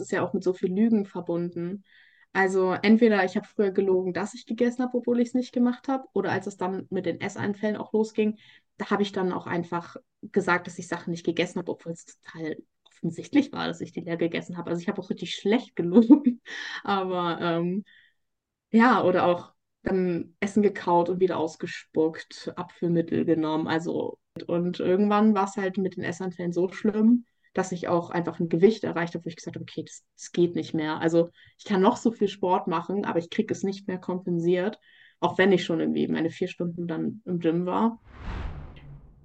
ist ja auch mit so viel Lügen verbunden. Also entweder ich habe früher gelogen, dass ich gegessen habe, obwohl ich es nicht gemacht habe, oder als es dann mit den Esseinfällen auch losging, da habe ich dann auch einfach gesagt, dass ich Sachen nicht gegessen habe, obwohl es total offensichtlich war, dass ich die leer gegessen habe. Also ich habe auch richtig schlecht gelogen. Aber ähm, ja, oder auch dann Essen gekaut und wieder ausgespuckt, Abführmittel genommen. Also und irgendwann war es halt mit den Essanfällen so schlimm, dass ich auch einfach ein Gewicht erreicht habe, wo ich gesagt habe, okay, das, das geht nicht mehr. Also ich kann noch so viel Sport machen, aber ich kriege es nicht mehr kompensiert, auch wenn ich schon irgendwie meine vier Stunden dann im Gym war.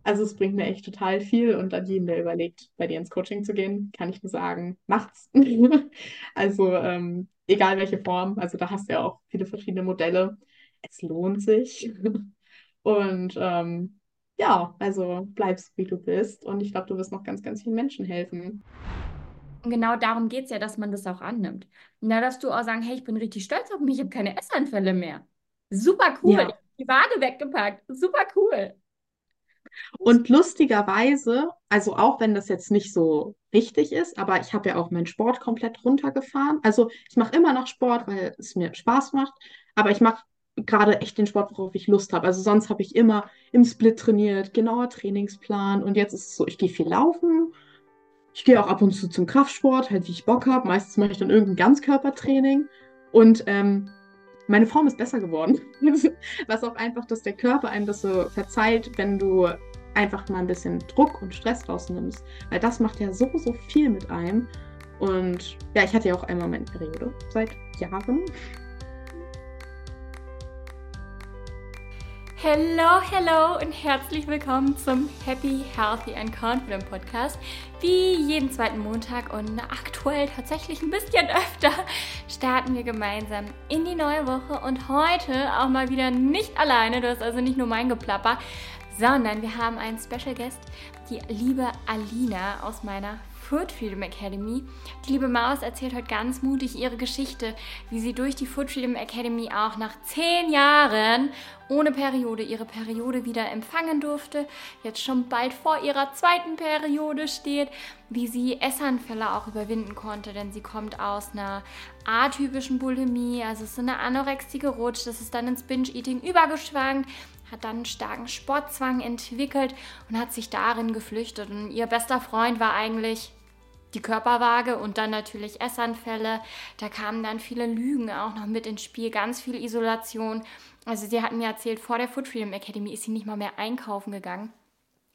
Also es bringt mir echt total viel und an jeden, der überlegt, bei dir ins Coaching zu gehen, kann ich nur sagen, macht's. also ähm, egal welche Form, also da hast du ja auch viele verschiedene Modelle. Es lohnt sich. und ähm, ja, also bleibst wie du bist und ich glaube, du wirst noch ganz, ganz vielen Menschen helfen. Und genau darum geht es ja, dass man das auch annimmt. Und da darfst du auch sagen, hey, ich bin richtig stolz auf mich, ich habe keine Essanfälle mehr. Super cool. Ja. Die Waage weggepackt. Super cool. Und lustigerweise, also auch wenn das jetzt nicht so wichtig ist, aber ich habe ja auch meinen Sport komplett runtergefahren. Also ich mache immer noch Sport, weil es mir Spaß macht, aber ich mache gerade echt den Sport, worauf ich Lust habe. Also sonst habe ich immer im Split trainiert, genauer Trainingsplan und jetzt ist es so, ich gehe viel laufen. Ich gehe auch ab und zu zum Kraftsport, halt wie ich Bock habe. Meistens mache ich dann irgendein Ganzkörpertraining und ähm, meine Form ist besser geworden. Was auch einfach, dass der Körper einem das so verzeiht, wenn du einfach mal ein bisschen Druck und Stress rausnimmst. Weil das macht ja so, so viel mit einem. Und ja, ich hatte ja auch einmal meine Periode seit Jahren. Hello, hello und herzlich willkommen zum Happy, Healthy and Confident Podcast. Wie jeden zweiten Montag und aktuell tatsächlich ein bisschen öfter starten wir gemeinsam in die neue Woche und heute auch mal wieder nicht alleine. Du hast also nicht nur mein Geplapper, sondern wir haben einen Special Guest, die liebe Alina aus meiner Food Freedom Academy. Die liebe Maus erzählt heute ganz mutig ihre Geschichte, wie sie durch die Food Freedom Academy auch nach zehn Jahren ohne Periode ihre Periode wieder empfangen durfte, jetzt schon bald vor ihrer zweiten Periode steht, wie sie Essanfälle auch überwinden konnte, denn sie kommt aus einer atypischen Bulimie, also ist eine Anorexie gerutscht, das ist dann ins Binge-Eating übergeschwankt, hat dann einen starken Sportzwang entwickelt und hat sich darin geflüchtet. Und ihr bester Freund war eigentlich die Körperwaage und dann natürlich Essanfälle. Da kamen dann viele Lügen auch noch mit ins Spiel, ganz viel Isolation. Also sie hat mir erzählt, vor der Food Freedom Academy ist sie nicht mal mehr einkaufen gegangen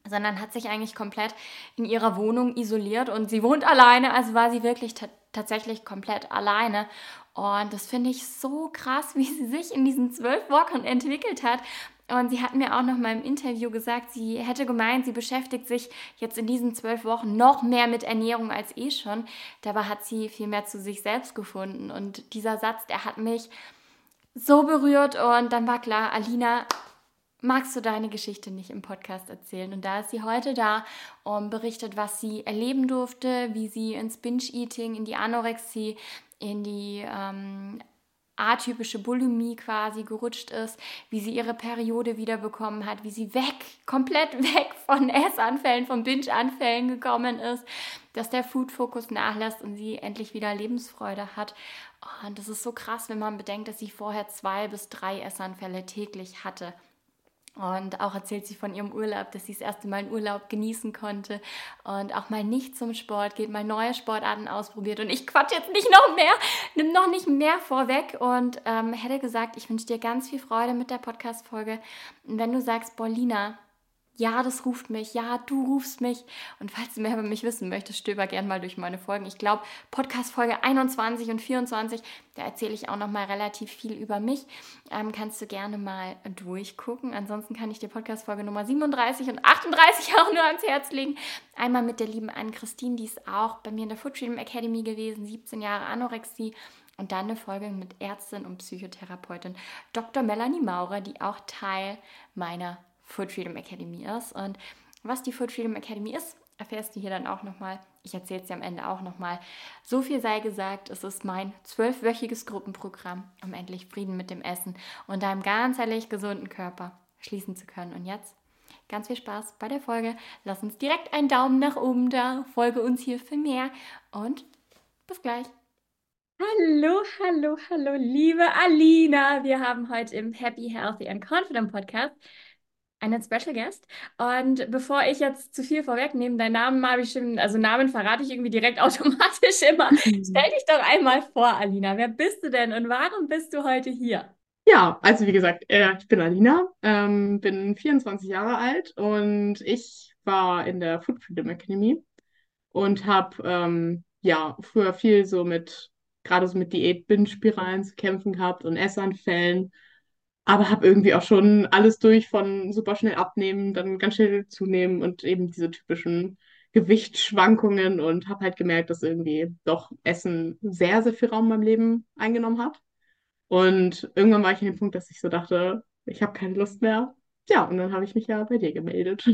sondern hat sich eigentlich komplett in ihrer Wohnung isoliert und sie wohnt alleine, also war sie wirklich tatsächlich komplett alleine. Und das finde ich so krass, wie sie sich in diesen zwölf Wochen entwickelt hat. Und sie hat mir auch noch mal im Interview gesagt, sie hätte gemeint, sie beschäftigt sich jetzt in diesen zwölf Wochen noch mehr mit Ernährung als eh schon. Dabei hat sie viel mehr zu sich selbst gefunden. Und dieser Satz, der hat mich so berührt. Und dann war klar, Alina, magst du deine Geschichte nicht im Podcast erzählen? Und da ist sie heute da und berichtet, was sie erleben durfte, wie sie ins Binge-Eating, in die Anorexie, in die ähm, atypische Bulimie quasi gerutscht ist, wie sie ihre Periode wiederbekommen hat, wie sie weg, komplett weg von Essanfällen, von Binge-Anfällen gekommen ist, dass der Food-Fokus nachlässt und sie endlich wieder Lebensfreude hat. Und das ist so krass, wenn man bedenkt, dass sie vorher zwei bis drei Essanfälle täglich hatte. Und auch erzählt sie von ihrem Urlaub, dass sie das erste Mal einen Urlaub genießen konnte und auch mal nicht zum Sport geht, mal neue Sportarten ausprobiert. Und ich quatsch jetzt nicht noch mehr, nimm noch nicht mehr vorweg und ähm, hätte gesagt, ich wünsche dir ganz viel Freude mit der Podcast-Folge. Und wenn du sagst, Paulina, ja, das ruft mich, ja, du rufst mich. Und falls du mehr über mich wissen möchtest, stöber gern mal durch meine Folgen. Ich glaube, Podcast Folge 21 und 24, da erzähle ich auch noch mal relativ viel über mich. Ähm, kannst du gerne mal durchgucken. Ansonsten kann ich dir Podcast Folge Nummer 37 und 38 auch nur ans Herz legen. Einmal mit der lieben Anne-Christine, die ist auch bei mir in der Food Freedom Academy gewesen, 17 Jahre Anorexie. Und dann eine Folge mit Ärztin und Psychotherapeutin Dr. Melanie Maurer, die auch Teil meiner Food Freedom Academy ist. Und was die Food Freedom Academy ist, erfährst du hier dann auch nochmal. Ich erzähle es dir am Ende auch nochmal. So viel sei gesagt, es ist mein zwölfwöchiges Gruppenprogramm, um endlich Frieden mit dem Essen und deinem ganzheitlich gesunden Körper schließen zu können. Und jetzt ganz viel Spaß bei der Folge. Lass uns direkt einen Daumen nach oben da, folge uns hier für mehr und Bis gleich. Hallo, hallo, hallo, liebe Alina. Wir haben heute im Happy, Healthy and Confident Podcast einen Special Guest. Und bevor ich jetzt zu viel vorwegnehme, deinen Namen habe ich schon, also Namen verrate ich irgendwie direkt automatisch immer. Stell dich doch einmal vor, Alina. Wer bist du denn und warum bist du heute hier? Ja, also wie gesagt, äh, ich bin Alina, ähm, bin 24 Jahre alt und ich war in der Food Freedom Academy und habe ähm, ja früher viel so mit, gerade so mit Diät-Binge-Spiralen zu kämpfen gehabt und Essanfällen aber habe irgendwie auch schon alles durch von super schnell abnehmen, dann ganz schnell zunehmen und eben diese typischen Gewichtsschwankungen und habe halt gemerkt, dass irgendwie doch Essen sehr, sehr viel Raum in meinem Leben eingenommen hat. Und irgendwann war ich an dem Punkt, dass ich so dachte, ich habe keine Lust mehr. Ja, und dann habe ich mich ja bei dir gemeldet.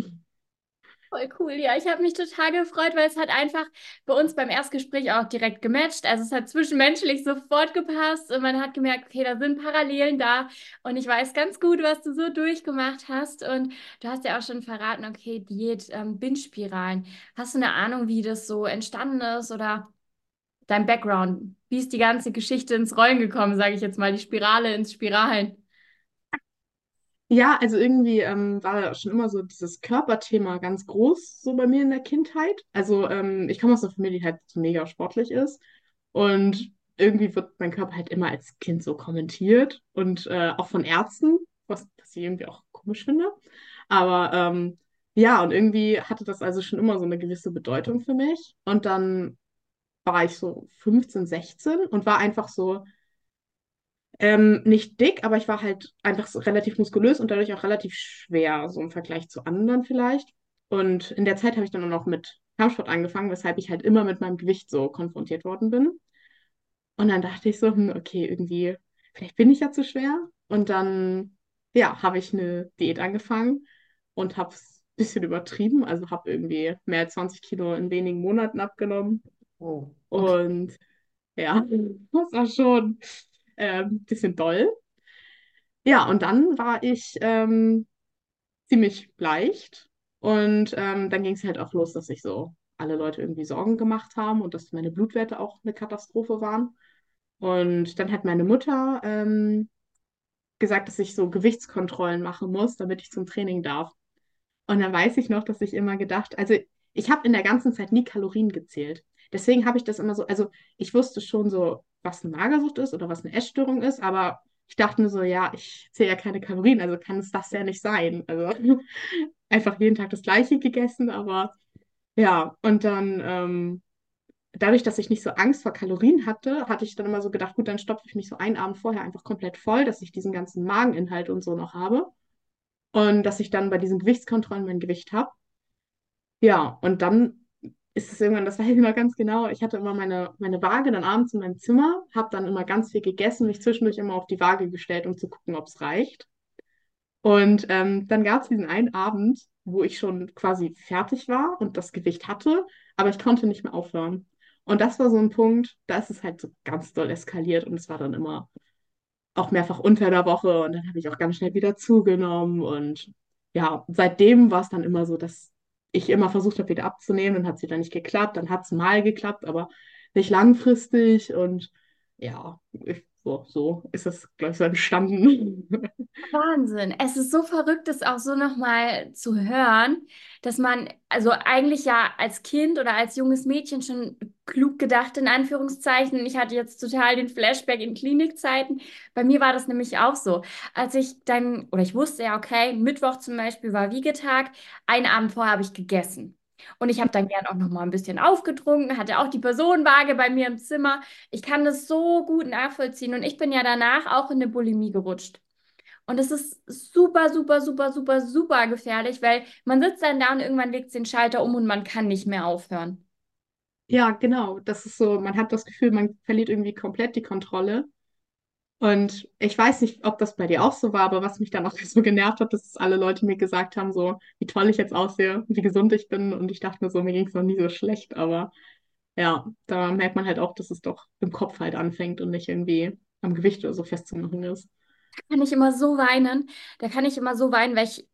Voll cool, ja. Ich habe mich total gefreut, weil es hat einfach bei uns beim Erstgespräch auch direkt gematcht. Also es hat zwischenmenschlich sofort gepasst und man hat gemerkt, okay, da sind Parallelen da und ich weiß ganz gut, was du so durchgemacht hast. Und du hast ja auch schon verraten, okay, Diät, ähm, Binge-Spiralen. Hast du eine Ahnung, wie das so entstanden ist oder dein Background? Wie ist die ganze Geschichte ins Rollen gekommen, sage ich jetzt mal, die Spirale ins Spiralen? Ja, also irgendwie ähm, war schon immer so dieses Körperthema ganz groß, so bei mir in der Kindheit. Also ähm, ich komme aus einer Familie, die halt so mega sportlich ist. Und irgendwie wird mein Körper halt immer als Kind so kommentiert und äh, auch von Ärzten, was, was ich irgendwie auch komisch finde. Aber ähm, ja, und irgendwie hatte das also schon immer so eine gewisse Bedeutung für mich. Und dann war ich so 15, 16 und war einfach so, ähm, nicht dick, aber ich war halt einfach so relativ muskulös und dadurch auch relativ schwer, so im Vergleich zu anderen vielleicht. Und in der Zeit habe ich dann auch noch mit Kampfsport angefangen, weshalb ich halt immer mit meinem Gewicht so konfrontiert worden bin. Und dann dachte ich so, hm, okay, irgendwie, vielleicht bin ich ja zu schwer. Und dann, ja, habe ich eine Diät angefangen und habe es ein bisschen übertrieben. Also habe irgendwie mehr als 20 Kilo in wenigen Monaten abgenommen. Oh, okay. Und ja, das war schon ähm, bisschen doll. Ja, und dann war ich ähm, ziemlich leicht. Und ähm, dann ging es halt auch los, dass sich so alle Leute irgendwie Sorgen gemacht haben und dass meine Blutwerte auch eine Katastrophe waren. Und dann hat meine Mutter ähm, gesagt, dass ich so Gewichtskontrollen machen muss, damit ich zum Training darf. Und dann weiß ich noch, dass ich immer gedacht, also ich habe in der ganzen Zeit nie Kalorien gezählt. Deswegen habe ich das immer so, also ich wusste schon so, was eine Magersucht ist oder was eine Essstörung ist, aber ich dachte mir so, ja, ich zähle ja keine Kalorien, also kann es das ja nicht sein. Also einfach jeden Tag das Gleiche gegessen, aber ja, und dann ähm, dadurch, dass ich nicht so Angst vor Kalorien hatte, hatte ich dann immer so gedacht, gut, dann stopfe ich mich so einen Abend vorher einfach komplett voll, dass ich diesen ganzen Mageninhalt und so noch habe und dass ich dann bei diesen Gewichtskontrollen mein Gewicht habe. Ja, und dann ist es irgendwann, das weiß ich noch ganz genau, ich hatte immer meine, meine Waage dann abends in meinem Zimmer, habe dann immer ganz viel gegessen, mich zwischendurch immer auf die Waage gestellt, um zu gucken, ob es reicht. Und ähm, dann gab es diesen einen Abend, wo ich schon quasi fertig war und das Gewicht hatte, aber ich konnte nicht mehr aufhören. Und das war so ein Punkt, da ist es halt so ganz doll eskaliert und es war dann immer auch mehrfach unter der Woche und dann habe ich auch ganz schnell wieder zugenommen und ja, seitdem war es dann immer so, dass ich immer versucht habe, wieder abzunehmen, dann hat es wieder nicht geklappt, dann hat es mal geklappt, aber nicht langfristig und ja, ich, so, so ist das, glaube ich, so entstanden. Wahnsinn. Es ist so verrückt, das auch so nochmal zu hören, dass man, also eigentlich ja als Kind oder als junges Mädchen schon klug gedacht, in Anführungszeichen. Ich hatte jetzt total den Flashback in Klinikzeiten. Bei mir war das nämlich auch so. Als ich dann, oder ich wusste ja, okay, Mittwoch zum Beispiel war Wiegetag, einen Abend vorher habe ich gegessen. Und ich habe dann gern auch noch mal ein bisschen aufgetrunken, hatte auch die Personenwaage bei mir im Zimmer. Ich kann das so gut nachvollziehen und ich bin ja danach auch in eine Bulimie gerutscht. Und das ist super, super, super, super, super gefährlich, weil man sitzt dann da und irgendwann legt den Schalter um und man kann nicht mehr aufhören. Ja, genau. Das ist so, man hat das Gefühl, man verliert irgendwie komplett die Kontrolle. Und ich weiß nicht, ob das bei dir auch so war, aber was mich dann auch so genervt hat, dass alle Leute mir gesagt haben, so wie toll ich jetzt aussehe, wie gesund ich bin. Und ich dachte mir so, mir ging es noch nie so schlecht. Aber ja, da merkt man halt auch, dass es doch im Kopf halt anfängt und nicht irgendwie am Gewicht oder so festzumachen ist. Da kann ich immer so weinen. Da kann ich immer so weinen, weil ich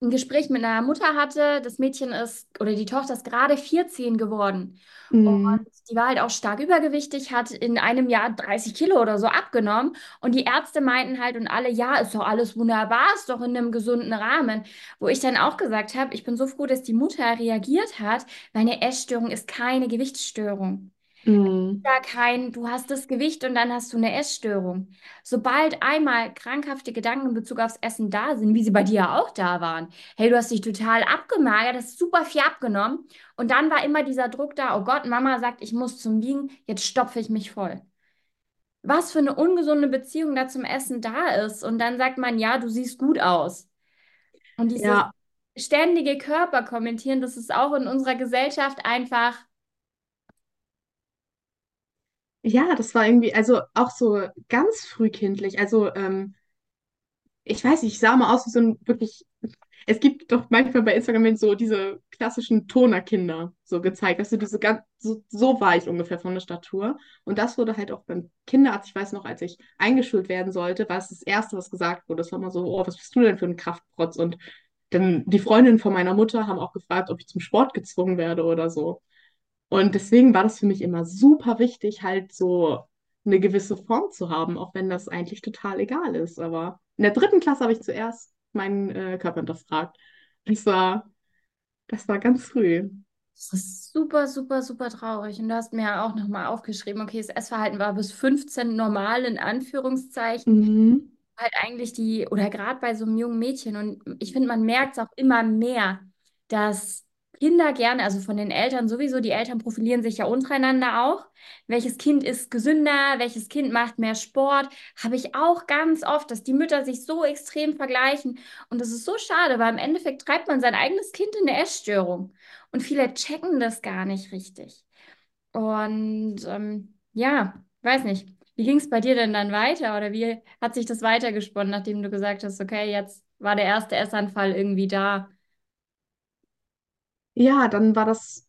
ein Gespräch mit einer Mutter hatte. Das Mädchen ist oder die Tochter ist gerade 14 geworden. Und Mhm. die war halt auch stark übergewichtig, hat in einem Jahr 30 Kilo oder so abgenommen. Und die Ärzte meinten halt und alle, ja, ist doch alles wunderbar, ist doch in einem gesunden Rahmen. Wo ich dann auch gesagt habe, ich bin so froh, dass die Mutter reagiert hat, weil eine Essstörung ist keine Gewichtsstörung Mhm. ja kein, du hast das Gewicht und dann hast du eine Essstörung. Sobald einmal krankhafte Gedanken in Bezug aufs Essen da sind, wie sie bei dir ja auch da waren, hey, du hast dich total abgemagert, hast super viel abgenommen und dann war immer dieser Druck da, oh Gott, Mama sagt, ich muss zum Wiegen, jetzt stopfe ich mich voll. Was für eine ungesunde Beziehung da zum Essen da ist und dann sagt man, ja, du siehst gut aus. Und dieses Ja, ständige Körperkommentieren, das ist auch in unserer Gesellschaft einfach ja, das war irgendwie, also auch so ganz frühkindlich. Also, ähm, ich weiß nicht, ich sah mal aus wie so ein wirklich. Es gibt doch manchmal bei Instagram so diese klassischen Tonerkinder so gezeigt. Also diese ganz, so, so war ich ungefähr von der Statur. Und das wurde halt auch beim Kinderarzt, ich weiß noch, als ich eingeschult werden sollte, war es das Erste, was gesagt wurde. Das war immer so, oh, was bist du denn für ein Kraftprotz? Und dann die Freundinnen von meiner Mutter haben auch gefragt, ob ich zum Sport gezwungen werde oder so. Und deswegen war das für mich immer super wichtig, halt so eine gewisse Form zu haben, auch wenn das eigentlich total egal ist. Aber in der dritten Klasse habe ich zuerst meinen äh, Körper hinterfragt. Das war, das war ganz früh. Das ist super, super, super traurig. Und du hast mir ja auch nochmal aufgeschrieben, okay, das Essverhalten war bis 15 normal in Anführungszeichen. Mhm. Halt eigentlich die, oder gerade bei so einem jungen Mädchen. Und ich finde, man merkt es auch immer mehr, dass Kinder gerne, also von den Eltern sowieso, die Eltern profilieren sich ja untereinander auch. Welches Kind ist gesünder, welches Kind macht mehr Sport, habe ich auch ganz oft, dass die Mütter sich so extrem vergleichen. Und das ist so schade, weil im Endeffekt treibt man sein eigenes Kind in eine Essstörung. Und viele checken das gar nicht richtig. Und ähm, ja, weiß nicht. Wie ging es bei dir denn dann weiter oder wie hat sich das weitergesponnen, nachdem du gesagt hast, okay, jetzt war der erste Essanfall irgendwie da? Ja, dann war das,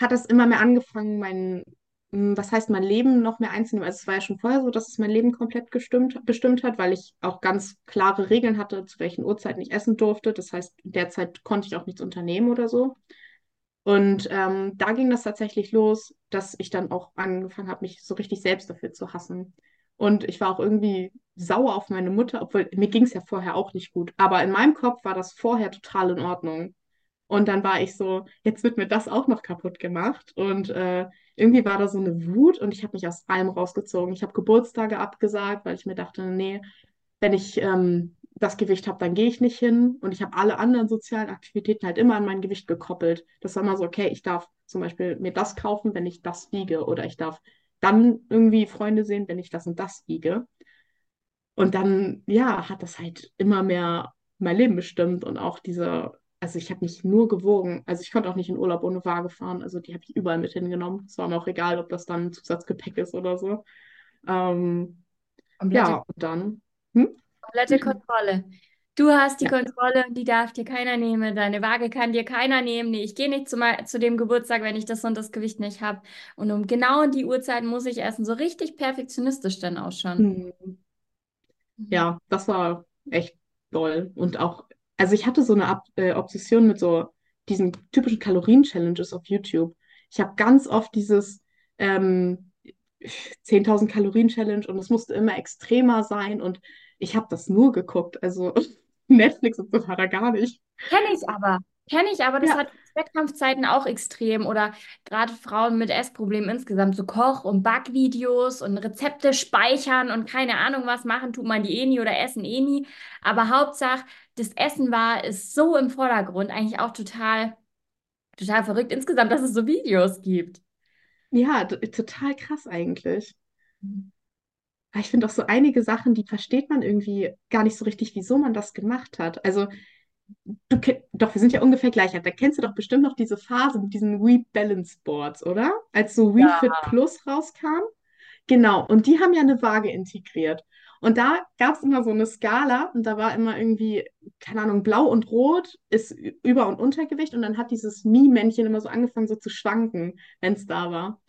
hat das immer mehr angefangen, mein, mh, was heißt mein Leben noch mehr einzunehmen. Also es war ja schon vorher so, dass es mein Leben komplett gestimmt, bestimmt hat, weil ich auch ganz klare Regeln hatte, zu welchen Uhrzeiten ich essen durfte. Das heißt, derzeit konnte ich auch nichts unternehmen oder so. Und ähm, da ging das tatsächlich los, dass ich dann auch angefangen habe, mich so richtig selbst dafür zu hassen. Und ich war auch irgendwie sauer auf meine Mutter, obwohl mir ging es ja vorher auch nicht gut. Aber in meinem Kopf war das vorher total in Ordnung. Und dann war ich so, jetzt wird mir das auch noch kaputt gemacht. Und äh, irgendwie war da so eine Wut und ich habe mich aus allem rausgezogen. Ich habe Geburtstage abgesagt, weil ich mir dachte, nee, wenn ich ähm, das Gewicht habe, dann gehe ich nicht hin. Und ich habe alle anderen sozialen Aktivitäten halt immer an mein Gewicht gekoppelt. Das war immer so, okay, ich darf zum Beispiel mir das kaufen, wenn ich das wiege. Oder ich darf dann irgendwie Freunde sehen, wenn ich das und das wiege. Und dann, ja, hat das halt immer mehr mein Leben bestimmt und auch diese, also ich habe mich nur gewogen. Also ich konnte auch nicht in Urlaub ohne Waage fahren. Also die habe ich überall mit hingenommen. Es war mir auch egal, ob das dann Zusatzgepäck ist oder so. Ähm, ja, und dann. Hm? komplette Kontrolle. Du hast die Ja. Kontrolle und die darf dir keiner nehmen. Deine Waage kann dir keiner nehmen. Nee, ich gehe nicht zu, mei- zu dem Geburtstag, wenn ich das und das Gewicht nicht habe. Und um genau die Uhrzeit muss ich essen. So richtig perfektionistisch dann auch schon. Hm. Ja, das war echt toll. Und auch, also ich hatte so eine Ab äh, Obsession mit so diesen typischen Kalorien-Challenges auf YouTube. Ich habe ganz oft dieses ähm, 10.000 Kalorien-Challenge und es musste immer extremer sein und ich habe das nur geguckt. Also Netflix und so war da gar nicht. Kenne ich aber. Kenne ich aber, das Ja, hat Wettkampfzeiten auch extrem oder gerade Frauen mit Essproblemen insgesamt, so Koch- und Backvideos und Rezepte speichern und keine Ahnung was machen, tut man die eh nie oder essen eh nie. Aber Hauptsache, das Essen war, ist so im Vordergrund, eigentlich auch total, total verrückt insgesamt, dass es so Videos gibt. ja, total krass eigentlich. Aber ich finde auch so einige Sachen, die versteht man irgendwie gar nicht so richtig, wieso man das gemacht hat. Also Du, doch, wir sind ja ungefähr gleich alt. Da kennst du doch bestimmt noch diese Phase mit diesen Wii Balance Boards, oder? Als so Wii Ja. Fit Plus rauskam. Genau, und die haben ja eine Waage integriert. Und da gab es immer so eine Skala und da war immer irgendwie, keine Ahnung, blau und rot ist Über- und Untergewicht und dann hat dieses Mii-Männchen immer so angefangen, so zu schwanken, wenn es da war.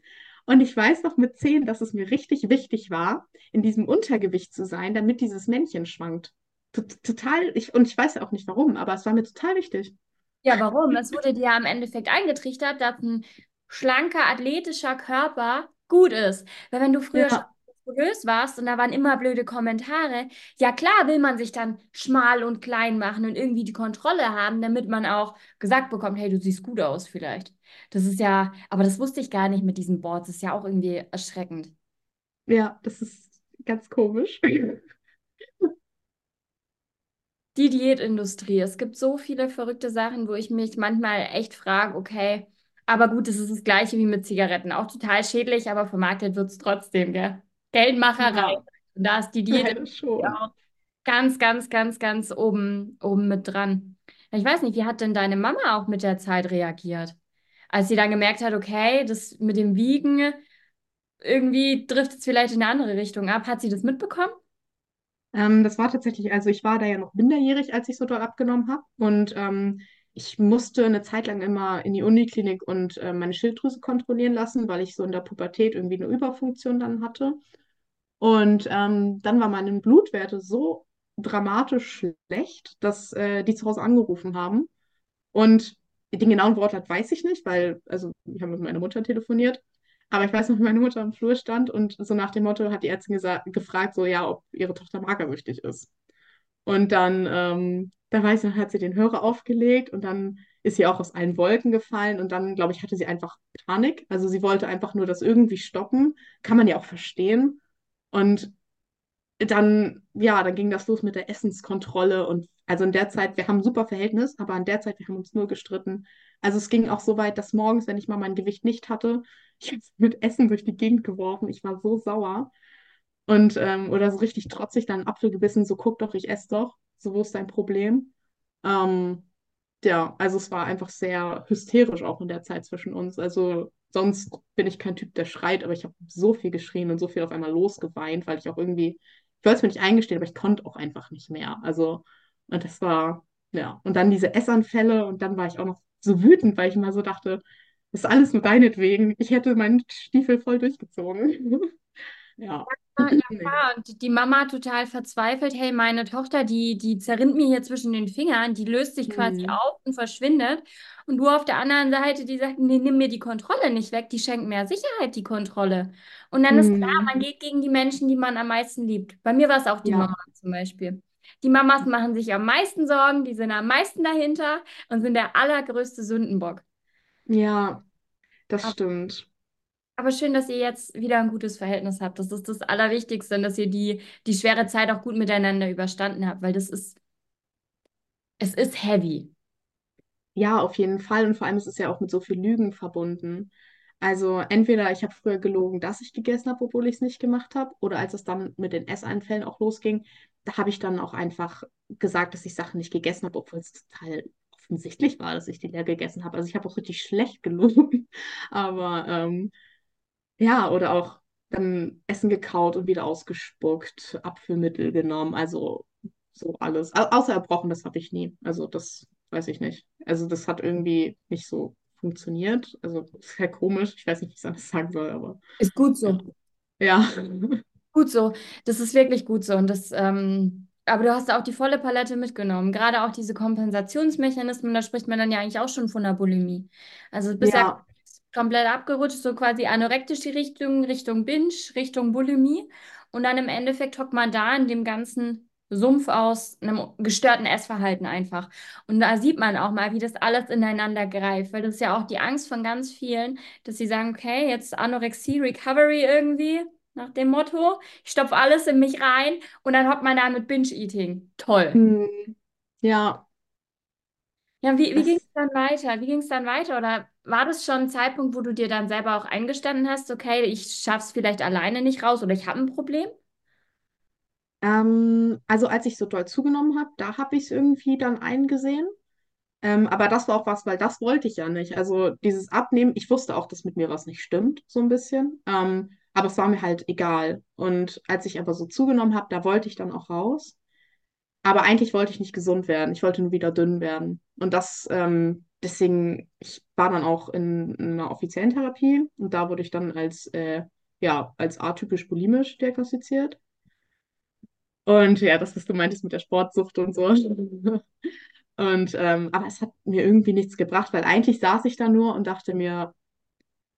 Und ich weiß noch mit zehn, dass es mir richtig wichtig war, in diesem Untergewicht zu sein, damit dieses Männchen schwankt. Total, ich, und ich weiß ja auch nicht warum, aber es war mir total wichtig. Ja, warum? Es wurde dir ja im Endeffekt eingetrichtert, dass ein schlanker, athletischer Körper gut ist. Weil wenn du früher schon Ja, muskulös warst und da waren immer blöde Kommentare, ja klar will man sich dann schmal und klein machen und irgendwie die Kontrolle haben, damit man auch gesagt bekommt, hey, du siehst gut aus vielleicht. Das ist ja, aber das wusste ich gar nicht mit diesen Boards. Das ist ja auch irgendwie erschreckend. ja, das ist ganz komisch. Die Diätindustrie. Es gibt so viele verrückte Sachen, wo ich mich manchmal echt frage, okay, aber gut, es ist das Gleiche wie mit Zigaretten. Auch total schädlich, aber vermarktet wird es trotzdem, gell? Geldmacherei. Ja, Und da ist die Diätindustrie schon. auch ganz, ganz, ganz, ganz oben, oben mit dran. Ich weiß nicht, wie hat denn deine Mama auch mit der Zeit reagiert? Als sie dann gemerkt hat, okay, das mit dem Wiegen, irgendwie driftet es vielleicht in eine andere Richtung ab. Hat sie das mitbekommen? Ähm, das war tatsächlich, also ich war da ja noch minderjährig, als ich so doll abgenommen habe. Und ähm, ich musste eine Zeit lang immer in die Uniklinik und äh, meine Schilddrüse kontrollieren lassen, weil ich so in der Pubertät irgendwie eine Überfunktion dann hatte. Und ähm, dann waren meine Blutwerte so dramatisch schlecht, dass äh, die zu Hause angerufen haben. Und den genauen Wortlaut weiß ich nicht, weil, also, ich habe mit meiner Mutter telefoniert. Aber ich weiß noch, wie meine Mutter am Flur stand und so nach dem Motto hat die Ärztin gefragt, so, ja, ob ihre Tochter magersüchtig ist. Und dann, ähm, da weiß ich noch, hat sie den Hörer aufgelegt und dann ist sie auch aus allen Wolken gefallen und dann, glaube ich, hatte sie einfach Panik. Also sie wollte einfach nur das irgendwie stoppen. Kann man ja auch verstehen. Und dann, ja, dann ging das los mit der Essenskontrolle und also in der Zeit, wir haben ein super Verhältnis, aber in der Zeit, wir haben uns nur gestritten. Also es ging auch so weit, dass morgens, wenn ich mal mein Gewicht nicht hatte, ich mit Essen durch die Gegend geworfen. Ich war so sauer und ähm, oder so richtig trotzig dann einen Apfel gebissen, so guck doch, ich esse doch. So, wo ist dein Problem? Ähm, ja, also es war einfach sehr hysterisch auch in der Zeit zwischen uns. Also sonst bin ich kein Typ, der schreit, aber ich habe so viel geschrien und so viel auf einmal losgeweint, weil ich auch irgendwie, ich wollte es mir nicht eingestehen, aber ich konnte auch einfach nicht mehr. Also, und das war, ja, und dann diese Essanfälle und dann war ich auch noch so wütend, weil ich immer so dachte, das ist alles nur deinetwegen. Ich hätte meinen Stiefel voll durchgezogen. Ja. Ja, ja. Und die Mama total verzweifelt, hey, meine Tochter, die, die zerrinnt mir hier zwischen den Fingern, die löst sich quasi Hm. auf und verschwindet. Und du auf der anderen Seite, die sagt, nee, nimm mir die Kontrolle nicht weg, die schenkt mehr Sicherheit, die Kontrolle. Und dann ist klar, man Hm. geht gegen die Menschen, die man am meisten liebt. Bei mir war es auch die Ja. Mama zum Beispiel. Die Mamas machen sich am meisten Sorgen, die sind am meisten dahinter und sind der allergrößte Sündenbock. Ja, das Aber stimmt. aber schön, dass ihr jetzt wieder ein gutes Verhältnis habt. Das ist das Allerwichtigste, und dass ihr die, die schwere Zeit auch gut miteinander überstanden habt, weil das ist, es ist heavy. Ja, auf jeden Fall. Und vor allem ist es ja auch mit so viel Lügen verbunden. Also entweder ich habe früher gelogen, dass ich gegessen habe, obwohl ich es nicht gemacht habe, oder als es dann mit den Esseinfällen auch losging, habe ich dann auch einfach gesagt, dass ich Sachen nicht gegessen habe, obwohl es total offensichtlich war, dass ich die leer gegessen habe. Also ich habe auch richtig schlecht gelogen. Aber ähm, ja, oder auch dann Essen gekaut und wieder ausgespuckt, Abführmittel genommen, also so alles. Au außer erbrochen, das habe ich nie. Also das weiß ich nicht. Also das hat irgendwie nicht so funktioniert. Also ist ja komisch. Ich weiß nicht, wie ich es anders sagen soll, aber Ist gut so. Ja. Gut so. Das ist wirklich gut so. Und das, ähm, aber du hast auch die volle Palette mitgenommen. Gerade auch diese Kompensationsmechanismen, da spricht man dann ja eigentlich auch schon von der Bulimie. Also du bist ja Ja. komplett abgerutscht, so quasi anorektische Richtung, Richtung Binge, Richtung Bulimie. Und dann im Endeffekt hockt man da in dem ganzen Sumpf aus einem gestörten Essverhalten einfach. Und da sieht man auch mal, wie das alles ineinander greift, weil das ist ja auch die Angst von ganz vielen, dass sie sagen, okay, jetzt Anorexie, Recovery irgendwie, nach dem Motto, ich stopfe alles in mich rein und dann hockt man da mit Binge-Eating. Toll. Hm. Ja, Ja, wie, wie ging es dann weiter? Wie ging es dann weiter? Oder war das schon ein Zeitpunkt, wo du dir dann selber auch eingestanden hast, okay, ich schaff's vielleicht alleine nicht raus oder ich habe ein Problem? ähm, also als ich so doll zugenommen habe, da habe ich es irgendwie dann eingesehen. Ähm, aber das war auch was, weil das wollte ich ja nicht. Also dieses Abnehmen, ich wusste auch, dass mit mir was nicht stimmt, so ein bisschen. Ähm, aber es war mir halt egal. Und als ich aber so zugenommen habe, da wollte ich dann auch raus. Aber eigentlich wollte ich nicht gesund werden. Ich wollte nur wieder dünn werden. Und das, ähm, deswegen, ich war dann auch in, in einer offiziellen Therapie und da wurde ich dann als, äh, ja, als atypisch bulimisch diagnostiziert. Und ja, das, was du meintest mit der Sportsucht und so. Und ähm, aber es hat mir irgendwie nichts gebracht, weil eigentlich saß ich da nur und dachte mir,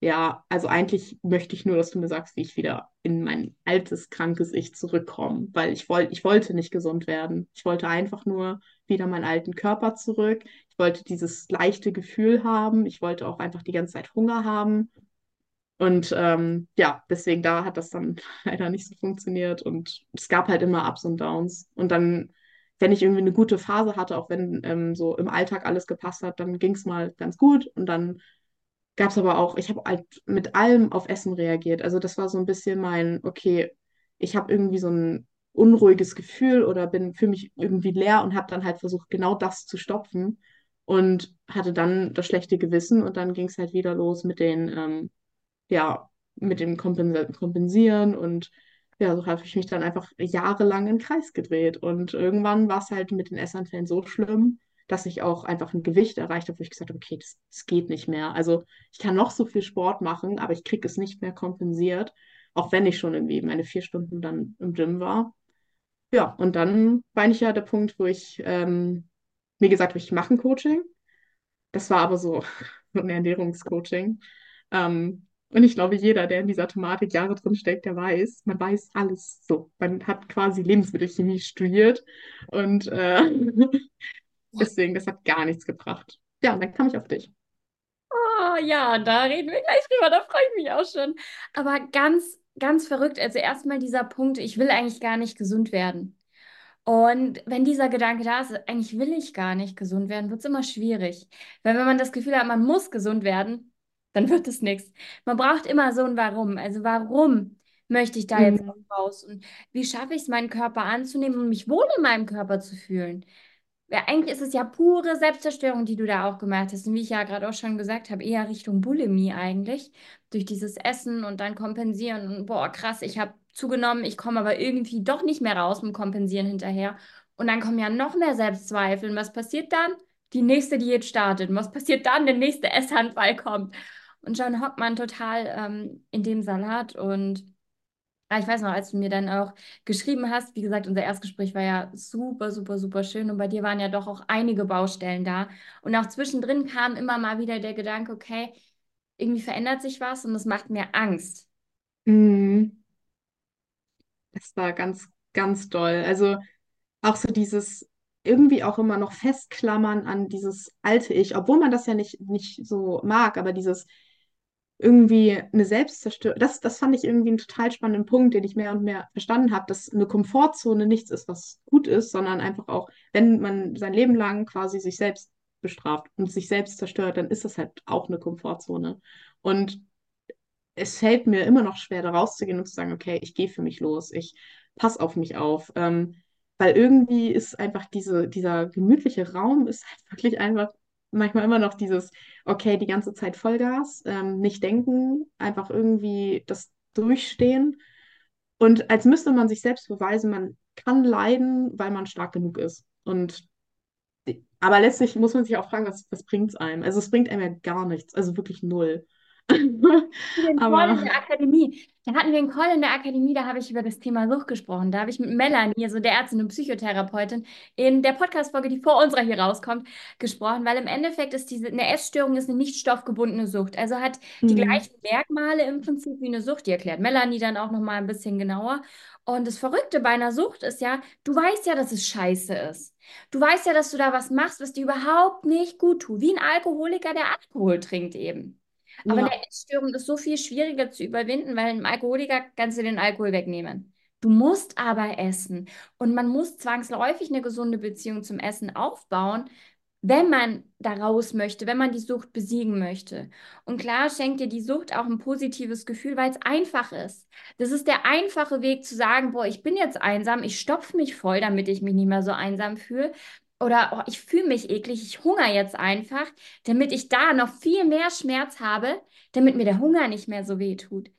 ja, also eigentlich möchte ich nur, dass du mir sagst, wie ich wieder in mein altes, krankes Ich zurückkomme, weil ich wollte, ich wollte nicht gesund werden. Ich wollte einfach nur wieder meinen alten Körper zurück. Ich wollte dieses leichte Gefühl haben. Ich wollte auch einfach die ganze Zeit Hunger haben. Und ähm, ja, deswegen da hat das dann leider nicht so funktioniert. Und es gab halt immer Ups und Downs. Und dann, wenn ich irgendwie eine gute Phase hatte, auch wenn ähm, so im Alltag alles gepasst hat, dann ging es mal ganz gut. Und dann gab es aber auch, ich habe halt mit allem auf Essen reagiert. Also das war so ein bisschen mein, okay, ich habe irgendwie so ein unruhiges Gefühl oder bin für mich irgendwie leer und habe dann halt versucht, genau das zu stopfen und hatte dann das schlechte Gewissen und dann ging es halt wieder los mit den, ähm, ja, mit dem Kompensa Kompensieren und ja, so habe ich mich dann einfach jahrelang im Kreis gedreht und irgendwann war es halt mit den Essanfällen so schlimm, dass ich auch einfach ein Gewicht erreicht habe, wo ich gesagt habe, okay, das, das geht nicht mehr. Also ich kann noch so viel Sport machen, aber ich kriege es nicht mehr kompensiert, auch wenn ich schon irgendwie meine vier Stunden dann im Gym war. Ja, und dann war ich ja der Punkt, wo ich ähm, mir gesagt habe, ich mache ein Coaching. Das war aber so ein Ernährungscoaching. Ähm, und ich glaube, jeder, der in dieser Thematik Jahre drin steckt, der weiß, man weiß alles so. Man hat quasi Lebensmittelchemie studiert und äh, deswegen, das hat gar nichts gebracht. Ja, dann kam ich auf dich. Oh ja, da reden wir gleich drüber, da freue ich mich auch schon. Aber ganz, ganz verrückt. Also erstmal dieser Punkt, ich will eigentlich gar nicht gesund werden. Und wenn dieser Gedanke da ist, eigentlich will ich gar nicht gesund werden, wird es immer schwierig. Weil wenn man das Gefühl hat, man muss gesund werden, dann wird es nichts. Man braucht immer so ein Warum. Also warum möchte ich da jetzt Mhm. raus? Und wie schaffe ich es, meinen Körper anzunehmen und mich wohl in meinem Körper zu fühlen? Ja, eigentlich ist es ja pure Selbstzerstörung, die du da auch gemacht hast. Und wie ich ja gerade auch schon gesagt habe, eher Richtung Bulimie eigentlich. Durch dieses Essen und dann kompensieren. Und boah, krass, ich habe zugenommen, ich komme aber irgendwie doch nicht mehr raus mit Kompensieren hinterher. Und dann kommen ja noch mehr Selbstzweifel. Und was passiert dann? Die nächste Diät startet. Und was passiert dann? Der nächste Essanfall kommt. Und schon hockt man total ähm, in dem Salat und Ah, ich weiß noch, als du mir dann auch geschrieben hast, wie gesagt, unser Erstgespräch war ja super, super, super schön und bei dir waren ja doch auch einige Baustellen da. Und auch zwischendrin kam immer mal wieder der Gedanke, okay, irgendwie verändert sich was und das macht mir Angst. Mhm. Das war ganz, ganz doll. Also auch so dieses irgendwie auch immer noch festklammern an dieses alte Ich, obwohl man das ja nicht, nicht so mag, aber dieses irgendwie eine Selbstzerstörung, das, das fand ich irgendwie einen total spannenden Punkt, den ich mehr und mehr verstanden habe, dass eine Komfortzone nichts ist, was gut ist, sondern einfach auch, wenn man sein Leben lang quasi sich selbst bestraft und sich selbst zerstört, dann ist das halt auch eine Komfortzone. Und es fällt mir immer noch schwer, da rauszugehen und zu sagen, okay, ich gehe für mich los, ich passe auf mich auf. Ähm, weil irgendwie ist einfach diese, dieser gemütliche Raum ist halt wirklich einfach manchmal immer noch dieses, okay, die ganze Zeit Vollgas, ähm, nicht denken, einfach irgendwie das durchstehen. Und als müsste man sich selbst beweisen, man kann leiden, weil man stark genug ist. Und aber letztlich muss man sich auch fragen, was, was bringt es einem? Also es bringt einem ja gar nichts, also wirklich null. Call in Aber der Akademie. Da hatten wir einen Call in der Akademie, da habe ich über das Thema Sucht gesprochen. Da habe ich mit Melanie, also der Ärztin und Psychotherapeutin, in der Podcast-Folge, die vor unserer hier rauskommt, gesprochen, weil im Endeffekt ist diese, eine Essstörung ist eine nicht stoffgebundene Sucht. Also hat die Mhm. gleichen Merkmale im Prinzip wie eine Sucht. Die erklärt Melanie dann auch nochmal ein bisschen genauer. Und das Verrückte bei einer Sucht ist ja, du weißt ja, dass es scheiße ist. Du weißt ja, dass du da was machst, was dir überhaupt nicht gut tut. Wie ein Alkoholiker, der Alkohol trinkt eben. Aber eine Ja, Essstörung ist so viel schwieriger zu überwinden, weil einem Alkoholiker kannst du den Alkohol wegnehmen. Du musst aber essen. Und man muss zwangsläufig eine gesunde Beziehung zum Essen aufbauen, wenn man da raus möchte, wenn man die Sucht besiegen möchte. Und klar schenkt dir die Sucht auch ein positives Gefühl, weil es einfach ist. Das ist der einfache Weg zu sagen, boah, ich bin jetzt einsam, ich stopfe mich voll, damit ich mich nicht mehr so einsam fühle. Oder oh, ich fühle mich eklig, ich hungere jetzt einfach, damit ich da noch viel mehr Schmerz habe, damit mir der Hunger nicht mehr so weh tut.